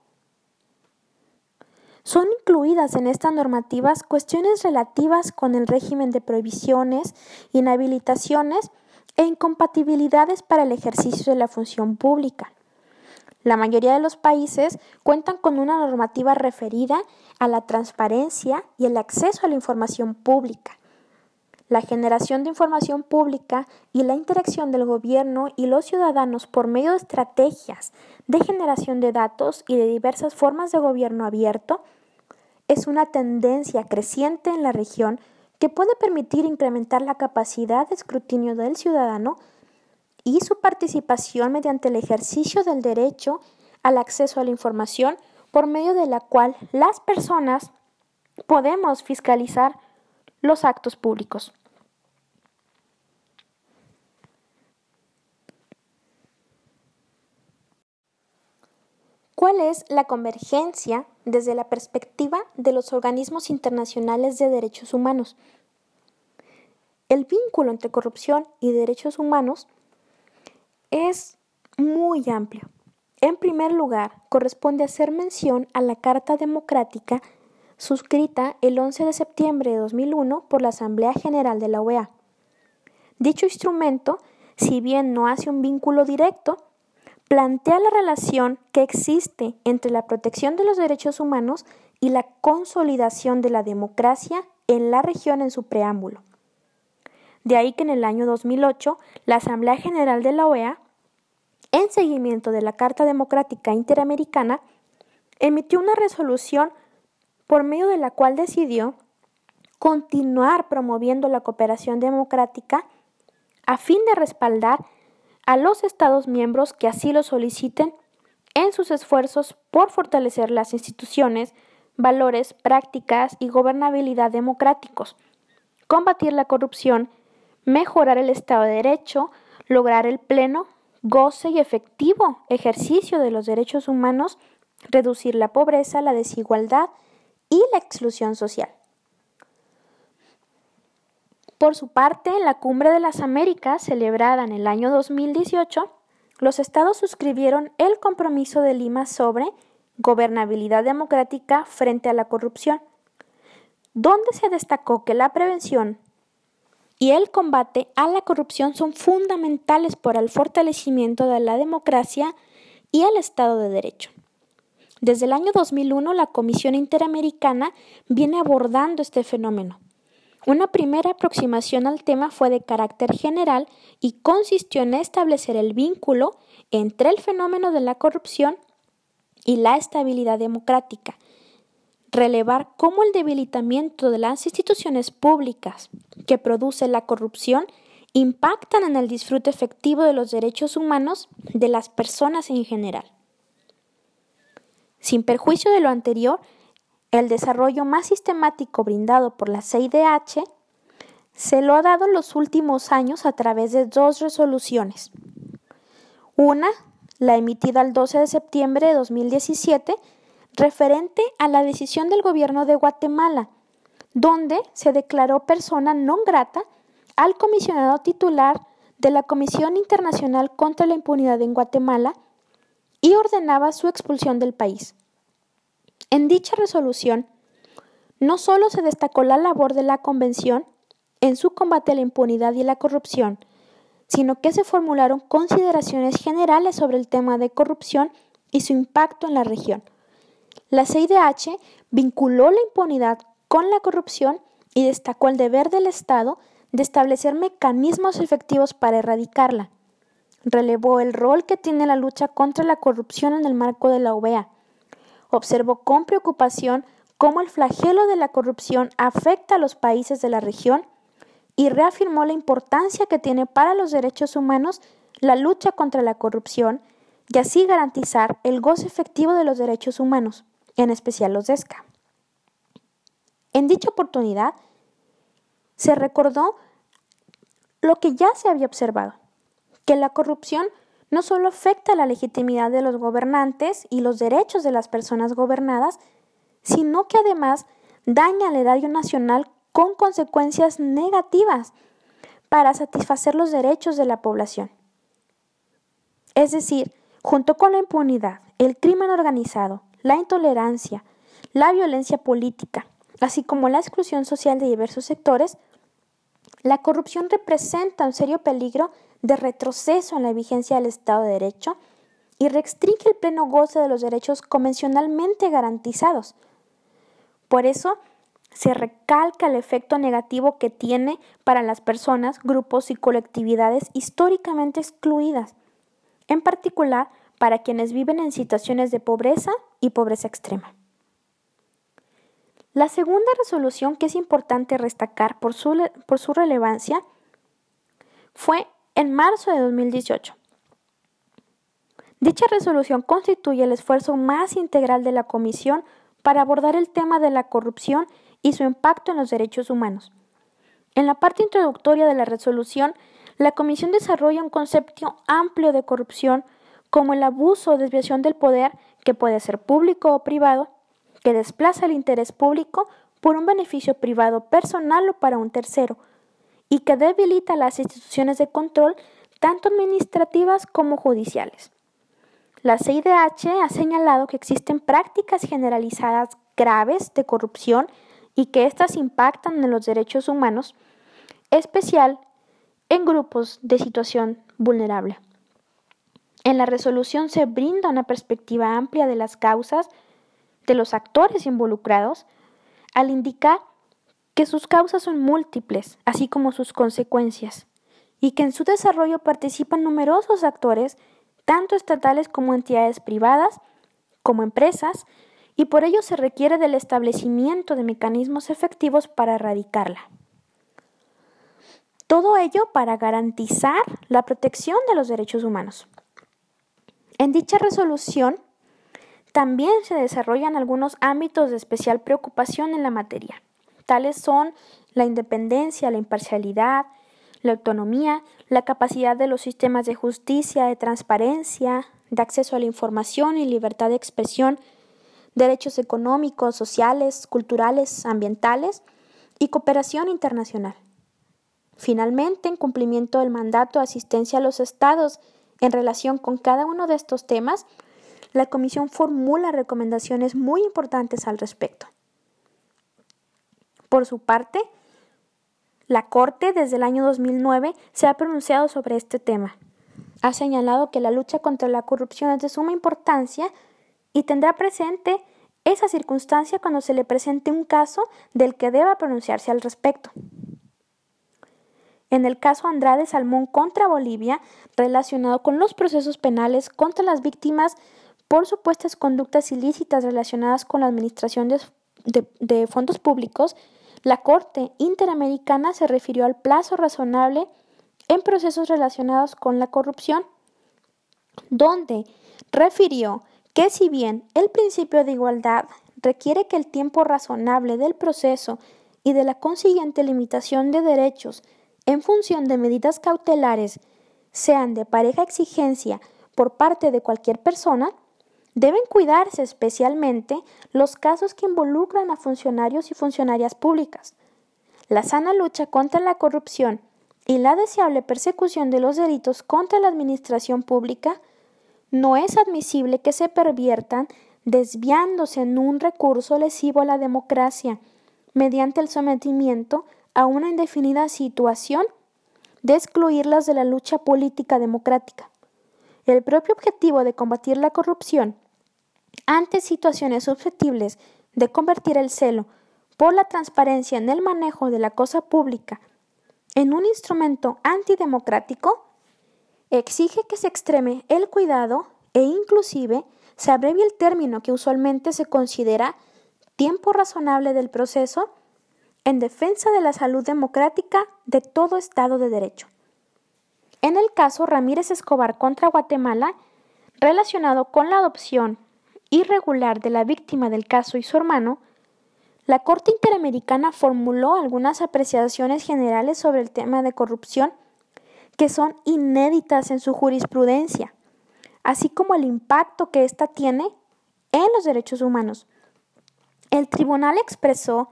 son incluidas en estas normativas cuestiones relativas con el régimen de prohibiciones, inhabilitaciones e incompatibilidades para el ejercicio de la función pública. La mayoría de los países cuentan con una normativa referida a la transparencia y el acceso a la información pública. La generación de información pública y la interacción del gobierno y los ciudadanos por medio de estrategias de generación de datos y de diversas formas de gobierno abierto es una tendencia creciente en la región que puede permitir incrementar la capacidad de escrutinio del ciudadano y su participación mediante el ejercicio del derecho al acceso a la información por medio de la cual las personas podemos fiscalizar los actos públicos. ¿Cuál es la convergencia desde la perspectiva de los organismos internacionales de derechos humanos? El vínculo entre corrupción y derechos humanos es muy amplio. En primer lugar, corresponde hacer mención a la Carta Democrática suscrita el 11 de septiembre de 2001 por la Asamblea General de la OEA. Dicho instrumento, si bien no hace un vínculo directo, plantea la relación que existe entre la protección de los derechos humanos y la consolidación de la democracia en la región en su preámbulo. De ahí que en el año 2008 la Asamblea General de la OEA, en seguimiento de la Carta Democrática Interamericana, emitió una resolución por medio de la cual decidió continuar promoviendo la cooperación democrática a fin de respaldar a los Estados miembros que así lo soliciten en sus esfuerzos por fortalecer las instituciones, valores, prácticas y gobernabilidad democráticos, combatir la corrupción, mejorar el Estado de Derecho, lograr el pleno, goce y efectivo ejercicio de los derechos humanos, reducir la pobreza, la desigualdad y la exclusión social. Por su parte, en la Cumbre de las Américas, celebrada en el año 2018, los estados suscribieron el compromiso de Lima sobre gobernabilidad democrática frente a la corrupción, donde se destacó que la prevención y el combate a la corrupción son fundamentales para el fortalecimiento de la democracia y el Estado de Derecho. Desde el año 2001, la Comisión Interamericana viene abordando este fenómeno. Una primera aproximación al tema fue de carácter general y consistió en establecer el vínculo entre el fenómeno de la corrupción y la estabilidad democrática, relevar cómo el debilitamiento de las instituciones públicas que produce la corrupción impactan en el disfrute efectivo de los derechos humanos de las personas en general. Sin perjuicio de lo anterior, el desarrollo más sistemático brindado por la CIDH se lo ha dado en los últimos años a través de dos resoluciones. Una, la emitida el 12 de septiembre de 2017, referente a la decisión del gobierno de Guatemala, donde se declaró persona non grata al comisionado titular de la Comisión Internacional contra la Impunidad en Guatemala y ordenaba su expulsión del país. En dicha resolución, no solo se destacó la labor de la Convención en su combate a la impunidad y la corrupción, sino que se formularon consideraciones generales sobre el tema de corrupción y su impacto en la región, la CIDH vinculó la impunidad con la corrupción y destacó el deber del Estado de establecer mecanismos efectivos para erradicarla. Relevó el rol que tiene la lucha contra la corrupción en el marco de la OEA. Observó con preocupación cómo el flagelo de la corrupción afecta a los países de la región y reafirmó la importancia que tiene para los derechos humanos la lucha contra la corrupción y así garantizar el goce efectivo de los derechos humanos, en especial los de ESCA. En dicha oportunidad, se recordó lo que ya se había observado, que la corrupción no solo afecta la legitimidad de los gobernantes y los derechos de las personas gobernadas, sino que además daña al erario nacional con consecuencias negativas para satisfacer los derechos de la población. Es decir, junto con la impunidad, el crimen organizado, la intolerancia, la violencia política, así como la exclusión social de diversos sectores, la corrupción representa un serio peligro de retroceso en la vigencia del Estado de Derecho y restringe el pleno goce de los derechos convencionalmente garantizados. Por eso, se recalca el efecto negativo que tiene para las personas, grupos y colectividades históricamente excluidas, en particular para quienes viven en situaciones de pobreza y pobreza extrema. La segunda resolución que es importante destacar por su, por su relevancia fue en marzo de 2018. Dicha resolución constituye el esfuerzo más integral de la Comisión para abordar el tema de la corrupción y su impacto en los derechos humanos. En la parte introductoria de la resolución, la Comisión desarrolla un concepto amplio de corrupción como el abuso o desviación del poder que puede ser público o privado, que desplaza el interés público por un beneficio privado personal o para un tercero, y que debilita las instituciones de control tanto administrativas como judiciales. La CIDH ha señalado que existen prácticas generalizadas graves de corrupción y que éstas impactan en los derechos humanos, especial en grupos de situación vulnerable. En la resolución se brinda una perspectiva amplia de las causas de los actores involucrados al indicar que sus causas son múltiples, así como sus consecuencias, y que en su desarrollo participan numerosos actores, tanto estatales como entidades privadas, como empresas, y por ello se requiere del establecimiento de mecanismos efectivos para erradicarla. Todo ello para garantizar la protección de los derechos humanos. En dicha resolución también se desarrollan algunos ámbitos de especial preocupación en la materia. Tales son la independencia, la imparcialidad, la autonomía, la capacidad de los sistemas de justicia, de transparencia, de acceso a la información y libertad de expresión, derechos económicos, sociales, culturales, ambientales y cooperación internacional. Finalmente, en cumplimiento del mandato de asistencia a los estados en relación con cada uno de estos temas, la Comisión formula recomendaciones muy importantes al respecto. Por su parte, la Corte desde el año 2009 se ha pronunciado sobre este tema. Ha señalado que la lucha contra la corrupción es de suma importancia y tendrá presente esa circunstancia cuando se le presente un caso del que deba pronunciarse al respecto. En el caso Andrade Salmón contra Bolivia, relacionado con los procesos penales contra las víctimas por supuestas conductas ilícitas relacionadas con la administración de, de fondos públicos, la Corte Interamericana se refirió al plazo razonable en procesos relacionados con la corrupción, donde refirió que si bien el principio de igualdad requiere que el tiempo razonable del proceso y de la consiguiente limitación de derechos en función de medidas cautelares sean de pareja exigencia por parte de cualquier persona, deben cuidarse especialmente los casos que involucran a funcionarios y funcionarias públicas. La sana lucha contra la corrupción y la deseable persecución de los delitos contra la administración pública no es admisible que se perviertan desviándose en un recurso lesivo a la democracia mediante el sometimiento a una indefinida situación de excluirlas de la lucha política democrática. El propio objetivo de combatir la corrupción ante situaciones susceptibles de convertir el celo por la transparencia en el manejo de la cosa pública en un instrumento antidemocrático, exige que se extreme el cuidado e inclusive se abrevie el término que usualmente se considera tiempo razonable del proceso en defensa de la salud democrática de todo Estado de Derecho. En el caso Ramírez Escobar contra Guatemala, relacionado con la adopción irregular de la víctima del caso y su hermano, la Corte Interamericana formuló algunas apreciaciones generales sobre el tema de corrupción que son inéditas en su jurisprudencia, así como el impacto que ésta tiene en los derechos humanos. El tribunal expresó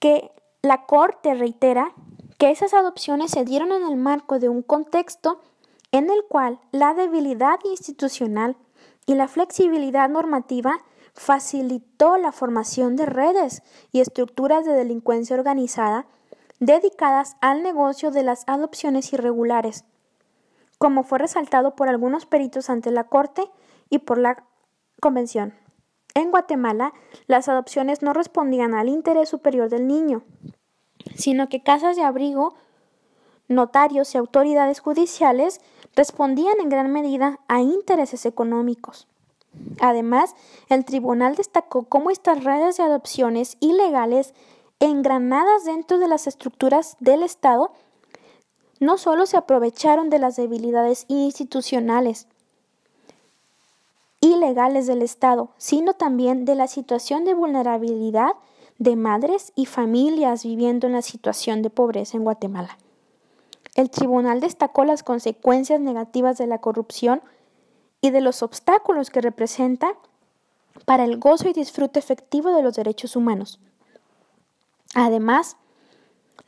que la Corte reitera que esas adopciones se dieron en el marco de un contexto en el cual la debilidad institucional y la flexibilidad normativa facilitó la formación de redes y estructuras de delincuencia organizada dedicadas al negocio de las adopciones irregulares, como fue resaltado por algunos peritos ante la Corte y por la Convención. En Guatemala, las adopciones no respondían al interés superior del niño, sino que casas de abrigo, notarios y autoridades judiciales respondían en gran medida a intereses económicos. Además, el tribunal destacó cómo estas redes de adopciones ilegales engranadas dentro de las estructuras del Estado no solo se aprovecharon de las debilidades institucionales, ilegales del Estado, sino también de la situación de vulnerabilidad de madres y familias viviendo en la situación de pobreza en Guatemala. El tribunal destacó las consecuencias negativas de la corrupción y de los obstáculos que representa para el gozo y disfrute efectivo de los derechos humanos. Además,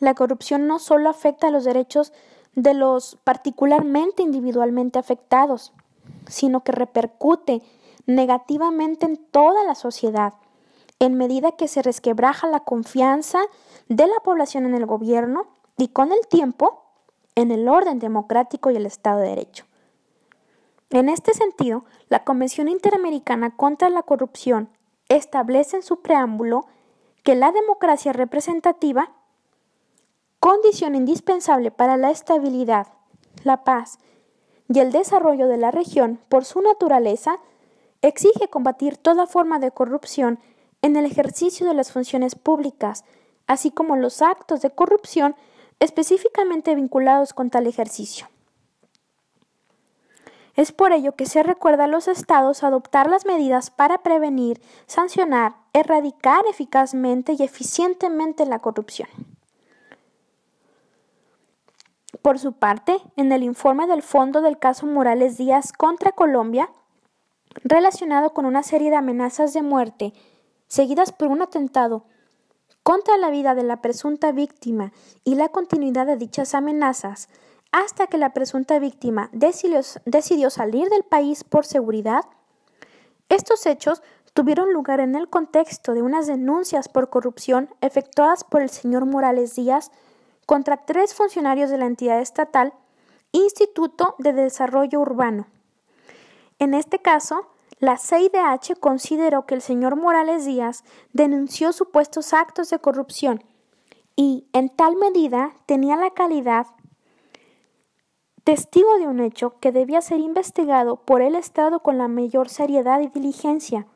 la corrupción no solo afecta a los derechos de los particularmente individualmente afectados, sino que repercute negativamente en toda la sociedad, en medida que se resquebraja la confianza de la población en el gobierno y con el tiempo en el orden democrático y el Estado de Derecho. En este sentido, la Convención Interamericana contra la Corrupción establece en su preámbulo que la democracia representativa, condición indispensable para la estabilidad, la paz y el desarrollo de la región por su naturaleza, exige combatir toda forma de corrupción en el ejercicio de las funciones públicas, así como los actos de corrupción específicamente vinculados con tal ejercicio. Es por ello que se recuerda a los estados adoptar las medidas para prevenir, sancionar, erradicar eficazmente y eficientemente la corrupción. Por su parte, en el informe del fondo del caso Morales Díaz contra Colombia, relacionado con una serie de amenazas de muerte seguidas por un atentado contra la vida de la presunta víctima y la continuidad de dichas amenazas hasta que la presunta víctima decidió, salir del país por seguridad, estos hechos tuvieron lugar en el contexto de unas denuncias por corrupción efectuadas por el señor Morales Díaz contra tres funcionarios de la entidad estatal Instituto de Desarrollo Urbano. En este caso, la CIDH consideró que el señor Morales Díaz denunció supuestos actos de corrupción y, en tal medida, tenía la calidad testigo de un hecho que debía ser investigado por el Estado con la mayor seriedad y diligencia.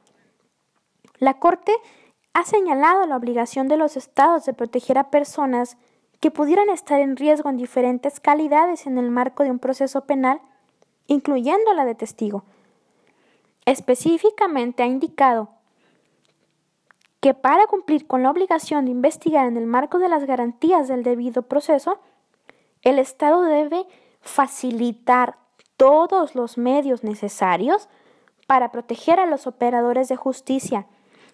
La Corte ha señalado la obligación de los Estados de proteger a personas que pudieran estar en riesgo en diferentes calidades en el marco de un proceso penal, incluyendo la de testigo. Específicamente ha indicado que para cumplir con la obligación de investigar en el marco de las garantías del debido proceso, el Estado debe facilitar todos los medios necesarios para proteger a los operadores de justicia,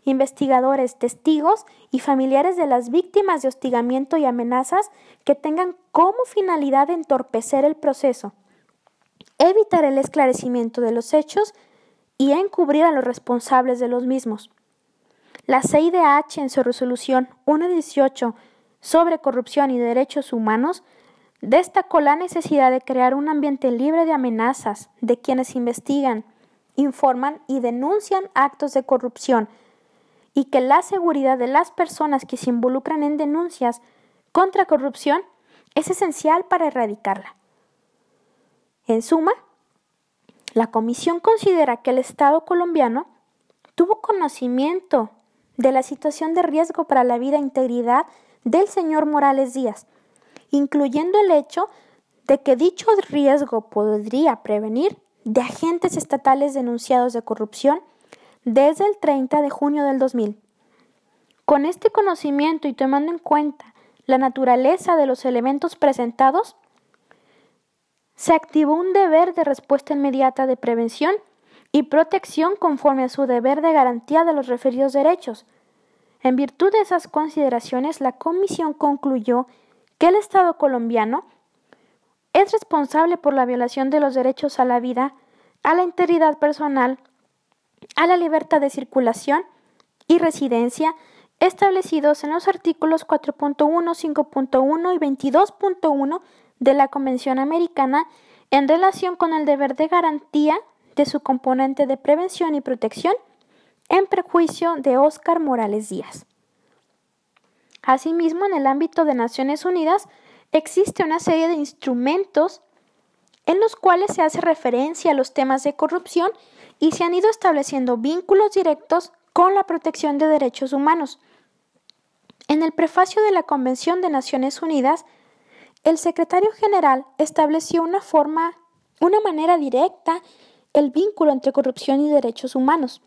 investigadores, testigos y familiares de las víctimas de hostigamiento y amenazas que tengan como finalidad entorpecer el proceso, evitar el esclarecimiento de los hechos y encubrir a los responsables de los mismos. La CIDH en su resolución 1.18 sobre corrupción y derechos humanos destacó la necesidad de crear un ambiente libre de amenazas de quienes investigan, informan y denuncian actos de corrupción y que la seguridad de las personas que se involucran en denuncias contra corrupción es esencial para erradicarla. En suma, la Comisión considera que el Estado colombiano tuvo conocimiento de la situación de riesgo para la vida e integridad del señor Morales Díaz, incluyendo el hecho de que dicho riesgo podría prevenir de agentes estatales denunciados de corrupción desde el 30 de junio del 2000. Con este conocimiento y tomando en cuenta la naturaleza de los elementos presentados, se activó un deber de respuesta inmediata de prevención y protección conforme a su deber de garantía de los referidos derechos. En virtud de esas consideraciones, la Comisión concluyó que el Estado colombiano es responsable por la violación de los derechos a la vida, a la integridad personal, a la libertad de circulación y residencia establecidos en los artículos 4.1, 5.1 y 22.1 de la Convención Americana en relación con el deber de garantía de su componente de prevención y protección en prejuicio de Óscar Morales Díaz. Asimismo, en el ámbito de Naciones Unidas existe una serie de instrumentos en los cuales se hace referencia a los temas de corrupción y se han ido estableciendo vínculos directos con la protección de derechos humanos. En el prefacio de la Convención de Naciones Unidas, el secretario general estableció una forma, una manera directa el vínculo entre corrupción y derechos humanos.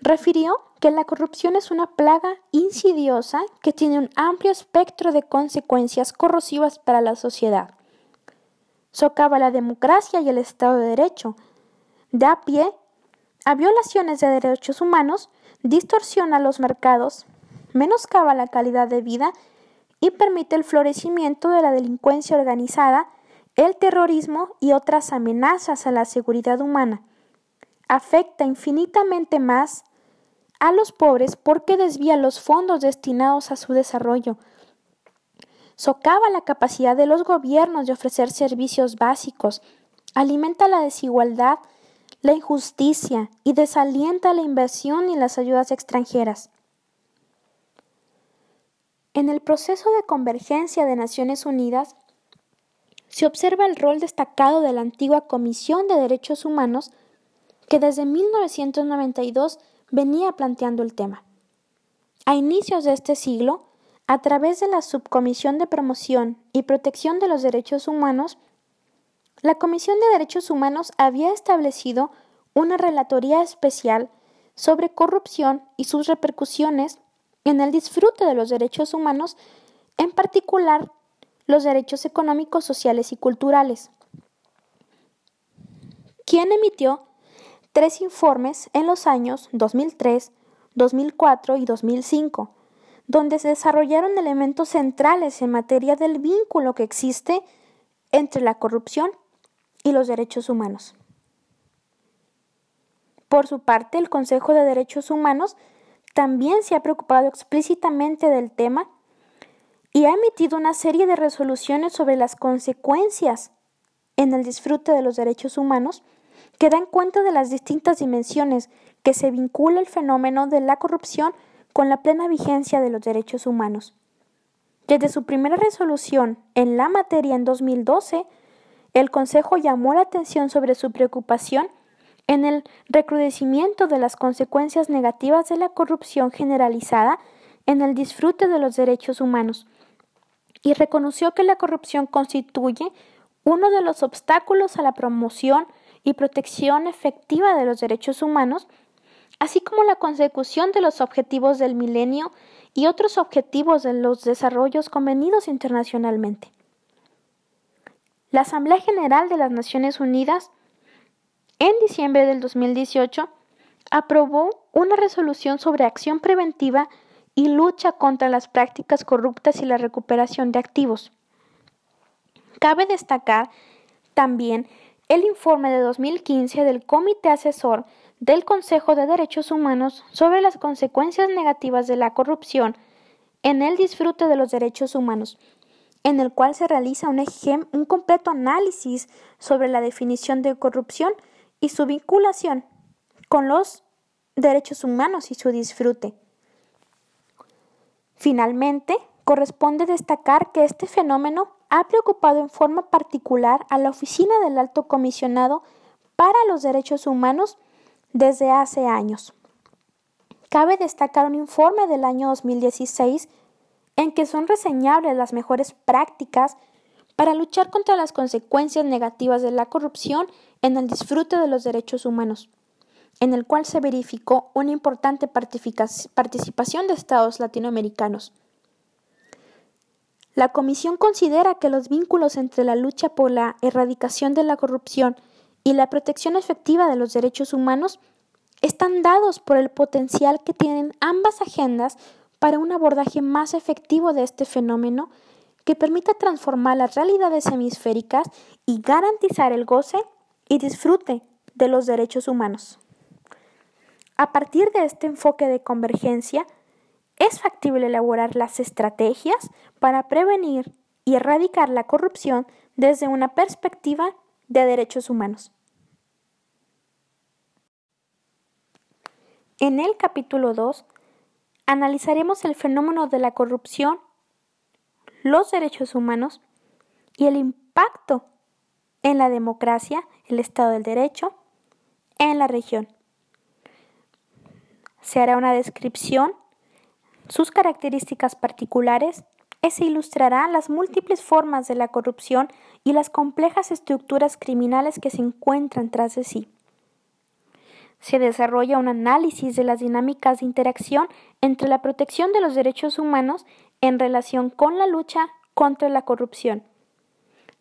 Refirió que la corrupción es una plaga insidiosa que tiene un amplio espectro de consecuencias corrosivas para la sociedad. Socava la democracia y el Estado de Derecho, da pie a violaciones de derechos humanos, distorsiona los mercados, menoscaba la calidad de vida y permite el florecimiento de la delincuencia organizada, el terrorismo y otras amenazas a la seguridad humana. Afecta infinitamente más a los pobres porque desvía los fondos destinados a su desarrollo. Socava la capacidad de los gobiernos de ofrecer servicios básicos, alimenta la desigualdad, la injusticia y desalienta la inversión y las ayudas extranjeras. En el proceso de convergencia de Naciones Unidas, se observa el rol destacado de la antigua Comisión de Derechos Humanos que desde 1992 venía planteando el tema. A inicios de este siglo, a través de la Subcomisión de Promoción y Protección de los Derechos Humanos, la Comisión de Derechos Humanos había establecido una relatoría especial sobre corrupción y sus repercusiones en el disfrute de los derechos humanos, en particular los derechos económicos, sociales y culturales, quien emitió tres informes en los años 2003, 2004 y 2005, donde se desarrollaron elementos centrales en materia del vínculo que existe entre la corrupción y los derechos humanos. Por su parte, el Consejo de Derechos Humanos también se ha preocupado explícitamente del tema y ha emitido una serie de resoluciones sobre las consecuencias en el disfrute de los derechos humanos que dan cuenta de las distintas dimensiones que se vincula el fenómeno de la corrupción con la plena vigencia de los derechos humanos. Desde su primera resolución en la materia en 2012, el Consejo llamó la atención sobre su preocupación en el recrudecimiento de las consecuencias negativas de la corrupción generalizada en el disfrute de los derechos humanos y reconoció que la corrupción constituye uno de los obstáculos a la promoción y protección efectiva de los derechos humanos, así como la consecución de los objetivos del milenio y otros objetivos de los desarrollos convenidos internacionalmente. La Asamblea General de las Naciones Unidas, en diciembre del 2018, aprobó una resolución sobre acción preventiva y lucha contra las prácticas corruptas y la recuperación de activos. Cabe destacar también el informe de 2015 del Comité Asesor del Consejo de Derechos Humanos sobre las consecuencias negativas de la corrupción en el disfrute de los derechos humanos, en el cual se realiza un, un completo análisis sobre la definición de corrupción y su vinculación con los derechos humanos y su disfrute. Finalmente, corresponde destacar que este fenómeno ha preocupado en forma particular a la Oficina del Alto Comisionado para los Derechos Humanos desde hace años. Cabe destacar un informe del año 2016 en que son reseñables las mejores prácticas para luchar contra las consecuencias negativas de la corrupción en el disfrute de los derechos humanos, en el cual se verificó una importante participación de estados latinoamericanos. La Comisión considera que los vínculos entre la lucha por la erradicación de la corrupción y la protección efectiva de los derechos humanos están dados por el potencial que tienen ambas agendas para un abordaje más efectivo de este fenómeno que permita transformar las realidades hemisféricas y garantizar el goce y disfrute de los derechos humanos. A partir de este enfoque de convergencia, es factible elaborar las estrategias para prevenir y erradicar la corrupción desde una perspectiva de derechos humanos. En el capítulo 2 analizaremos el fenómeno de la corrupción los derechos humanos y el impacto en la democracia, el Estado del Derecho, en la región. Se hará una descripción, sus características particulares, y se ilustrará las múltiples formas de la corrupción y las complejas estructuras criminales que se encuentran tras de sí. Se desarrolla un análisis de las dinámicas de interacción entre la protección de los derechos humanos en relación con la lucha contra la corrupción.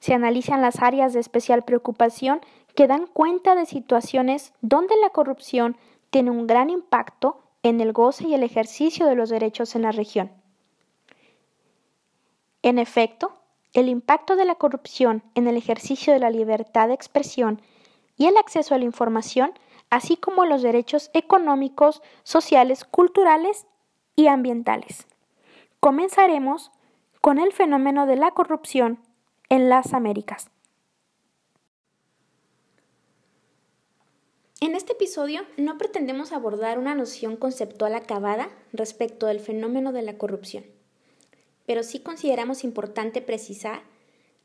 Se analizan las áreas de especial preocupación que dan cuenta de situaciones donde la corrupción tiene un gran impacto en el goce y el ejercicio de los derechos en la región. En efecto, el impacto de la corrupción en el ejercicio de la libertad de expresión y el acceso a la información, así como los derechos económicos, sociales, culturales y ambientales. Comenzaremos con el fenómeno de la corrupción en las Américas. En este episodio no pretendemos abordar una noción conceptual acabada respecto del fenómeno de la corrupción, pero sí consideramos importante precisar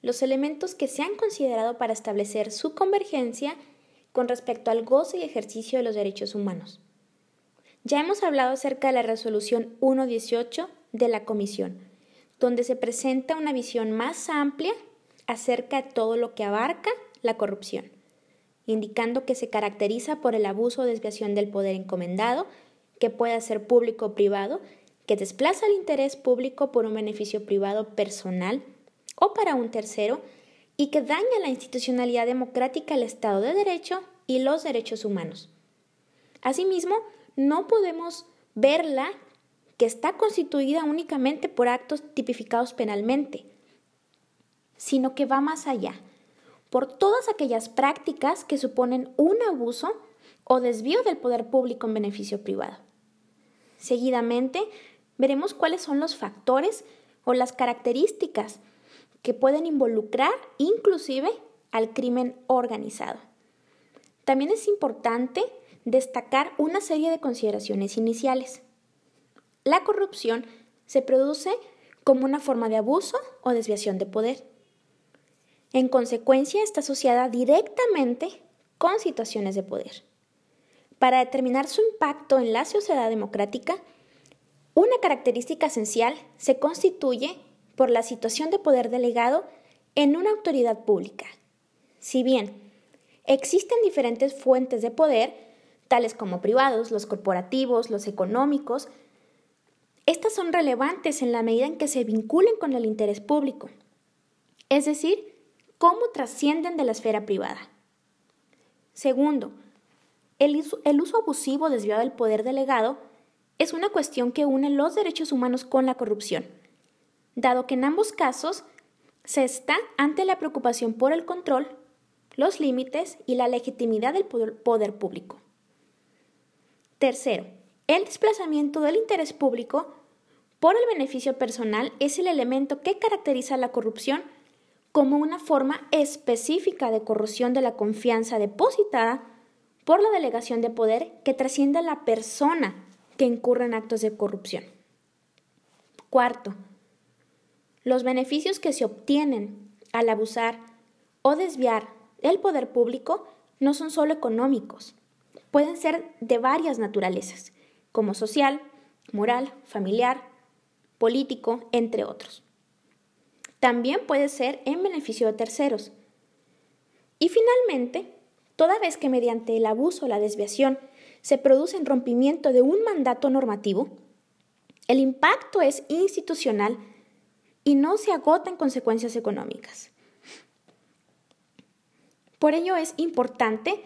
los elementos que se han considerado para establecer su convergencia con respecto al goce y ejercicio de los derechos humanos. Ya hemos hablado acerca de la resolución 118 de la Comisión, donde se presenta una visión más amplia acerca de todo lo que abarca la corrupción, indicando que se caracteriza por el abuso o desviación del poder encomendado, que pueda ser público o privado, que desplaza el interés público por un beneficio privado personal o para un tercero, y que daña la institucionalidad democrática, el Estado de Derecho y los derechos humanos. Asimismo, no podemos verla que está constituida únicamente por actos tipificados penalmente, sino que va más allá, por todas aquellas prácticas que suponen un abuso o desvío del poder público en beneficio privado. Seguidamente, veremos cuáles son los factores o las características que pueden involucrar inclusive al crimen organizado. También es importante destacar una serie de consideraciones iniciales. La corrupción se produce como una forma de abuso o desviación de poder. En consecuencia, está asociada directamente con situaciones de poder. Para determinar su impacto en la sociedad democrática, una característica esencial se constituye por la situación de poder delegado en una autoridad pública. Si bien existen diferentes fuentes de poder, tales como privados, los corporativos, los económicos, estas son relevantes en la medida en que se vinculen con el interés público, es decir, cómo trascienden de la esfera privada. Segundo, el uso, abusivo desviado del poder delegado es una cuestión que une los derechos humanos con la corrupción, dado que en ambos casos se está ante la preocupación por el control, los límites y la legitimidad del poder público. Tercero, el desplazamiento del interés público por el beneficio personal es el elemento que caracteriza la corrupción como una forma específica de corrosión de la confianza depositada por la delegación de poder que trasciende a la persona que incurre en actos de corrupción. Cuarto, los beneficios que se obtienen al abusar o desviar el poder público no son solo económicos, pueden ser de varias naturalezas, como social, moral, familiar, político, entre otros. También puede ser en beneficio de terceros. Y finalmente, toda vez que mediante el abuso o la desviación se produce el rompimiento de un mandato normativo, el impacto es institucional y no se agota en consecuencias económicas. Por ello es importante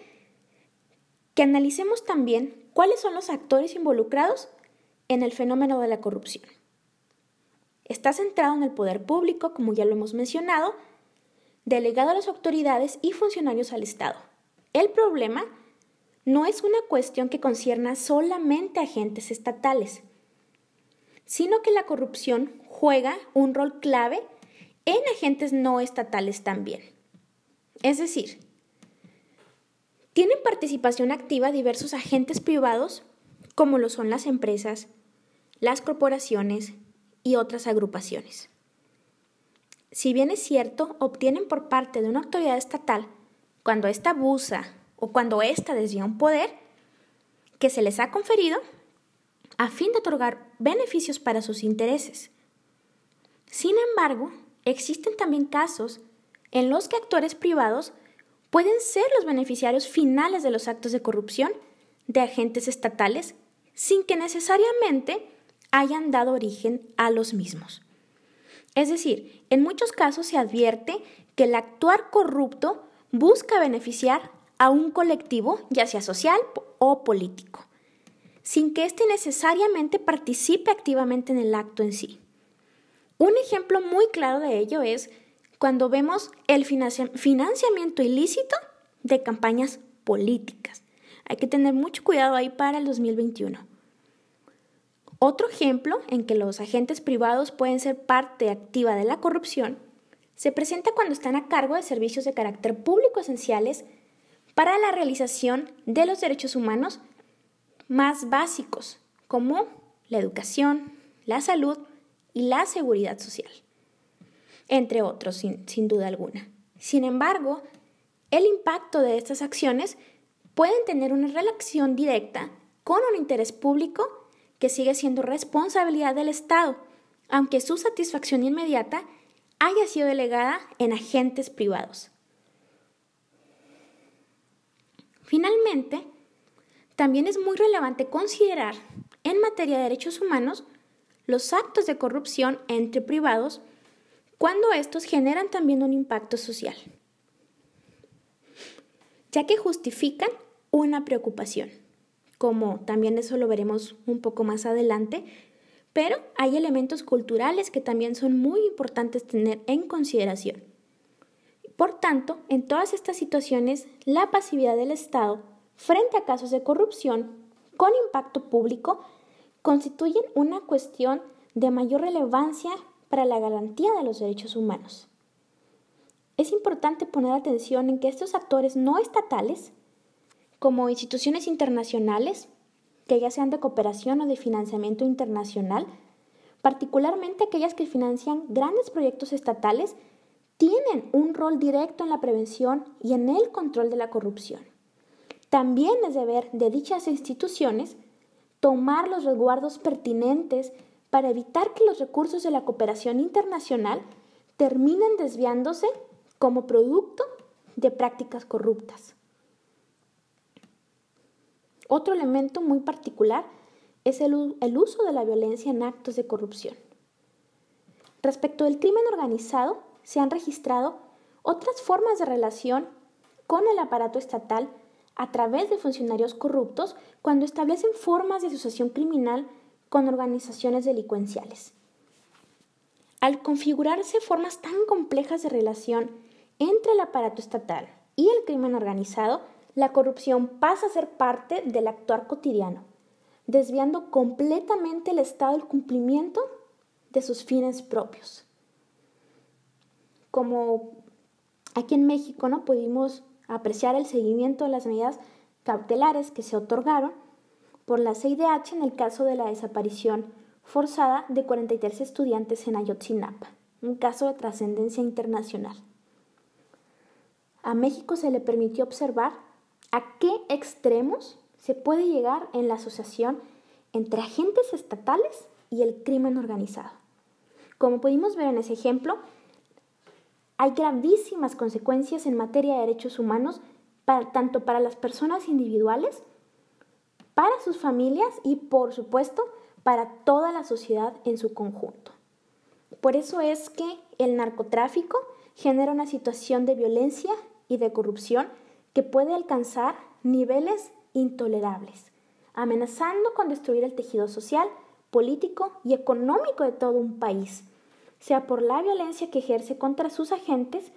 que analicemos también cuáles son los actores involucrados en el fenómeno de la corrupción. Está centrado en el poder público, como ya lo hemos mencionado, delegado a las autoridades y funcionarios al Estado. El problema no es una cuestión que concierna solamente a agentes estatales, sino que la corrupción juega un rol clave en agentes no estatales también. Es decir, tienen participación activa diversos agentes privados como lo son las empresas, las corporaciones y otras agrupaciones. Si bien es cierto, obtienen por parte de una autoridad estatal, cuando ésta abusa o cuando ésta desvía un poder que se les ha conferido a fin de otorgar beneficios para sus intereses. Sin embargo, existen también casos en los que actores privados pueden ser los beneficiarios finales de los actos de corrupción de agentes estatales sin que necesariamente hayan dado origen a los mismos. Es decir, en muchos casos se advierte que el actuar corrupto busca beneficiar a un colectivo, ya sea social o político, sin que éste necesariamente participe activamente en el acto en sí. Un ejemplo muy claro de ello es cuando vemos el financiamiento ilícito de campañas políticas. Hay que tener mucho cuidado ahí para el 2021. Otro ejemplo en que los agentes privados pueden ser parte activa de la corrupción se presenta cuando están a cargo de servicios de carácter público esenciales para la realización de los derechos humanos más básicos, como la educación, la salud y la seguridad social, entre otros, sin, sin duda alguna. Sin embargo, el impacto de estas acciones pueden tener una relación directa con un interés público que sigue siendo responsabilidad del Estado, aunque su satisfacción inmediata haya sido delegada en agentes privados. Finalmente, también es muy relevante considerar en materia de derechos humanos los actos de corrupción entre privados cuando estos generan también un impacto social, ya que justifican una preocupación, como también eso lo veremos un poco más adelante, pero hay elementos culturales que también son muy importantes tener en consideración. Por tanto, en todas estas situaciones, la pasividad del Estado frente a casos de corrupción con impacto público constituyen una cuestión de mayor relevancia para la garantía de los derechos humanos. Es importante poner atención en que estos actores no estatales, como instituciones internacionales, que ya sean de cooperación o de financiamiento internacional, particularmente aquellas que financian grandes proyectos estatales, tienen un rol directo en la prevención y en el control de la corrupción. También es deber de dichas instituciones tomar los resguardos pertinentes para evitar que los recursos de la cooperación internacional terminen desviándose como producto de prácticas corruptas. Otro elemento muy particular es el, uso de la violencia en actos de corrupción. Respecto del crimen organizado, se han registrado otras formas de relación con el aparato estatal a través de funcionarios corruptos cuando establecen formas de asociación criminal con organizaciones delincuenciales. Al configurarse formas tan complejas de relación entre el aparato estatal y el crimen organizado, la corrupción pasa a ser parte del actuar cotidiano, desviando completamente el Estado del cumplimiento de sus fines propios como aquí en México no pudimos apreciar el seguimiento de las medidas cautelares que se otorgaron por la CIDH en el caso de la desaparición forzada de 43 estudiantes en Ayotzinapa. un caso de trascendencia internacional. A México se le permitió observar a qué extremos se puede llegar en la asociación entre agentes estatales y el crimen organizado. Como pudimos ver en ese ejemplo, hay gravísimas consecuencias en materia de derechos humanos tanto para las personas individuales, para sus familias y, por supuesto, para toda la sociedad en su conjunto. Por eso es que el narcotráfico genera una situación de violencia y de corrupción que puede alcanzar niveles intolerables, amenazando con destruir el tejido social, político y económico de todo un país, sea por la violencia que ejerce contra sus agentes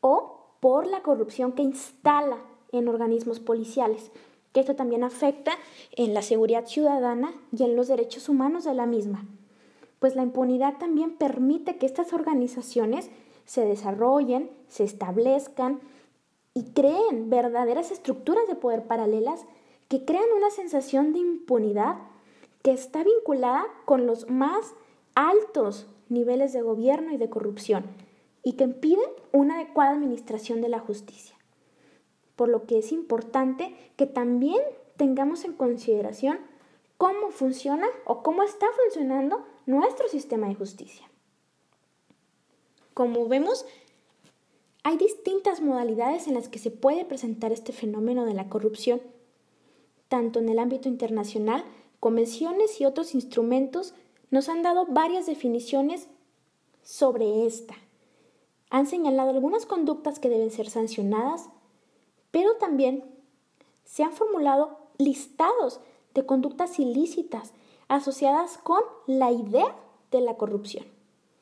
o por la corrupción que instala en organismos policiales, que esto también afecta en la seguridad ciudadana y en los derechos humanos de la misma. Pues la impunidad también permite que estas organizaciones se desarrollen, se establezcan y creen verdaderas estructuras de poder paralelas que crean una sensación de impunidad que está vinculada con los más altos niveles de gobierno y de corrupción y que impiden una adecuada administración de la justicia. Por lo que es importante que también tengamos en consideración cómo funciona o cómo está funcionando nuestro sistema de justicia. Como vemos, hay distintas modalidades en las que se puede presentar este fenómeno de la corrupción, tanto en el ámbito internacional, convenciones y otros instrumentos nos han dado varias definiciones sobre esta han señalado algunas conductas que deben ser sancionadas, pero también se han formulado listados de conductas ilícitas asociadas con la idea de la corrupción.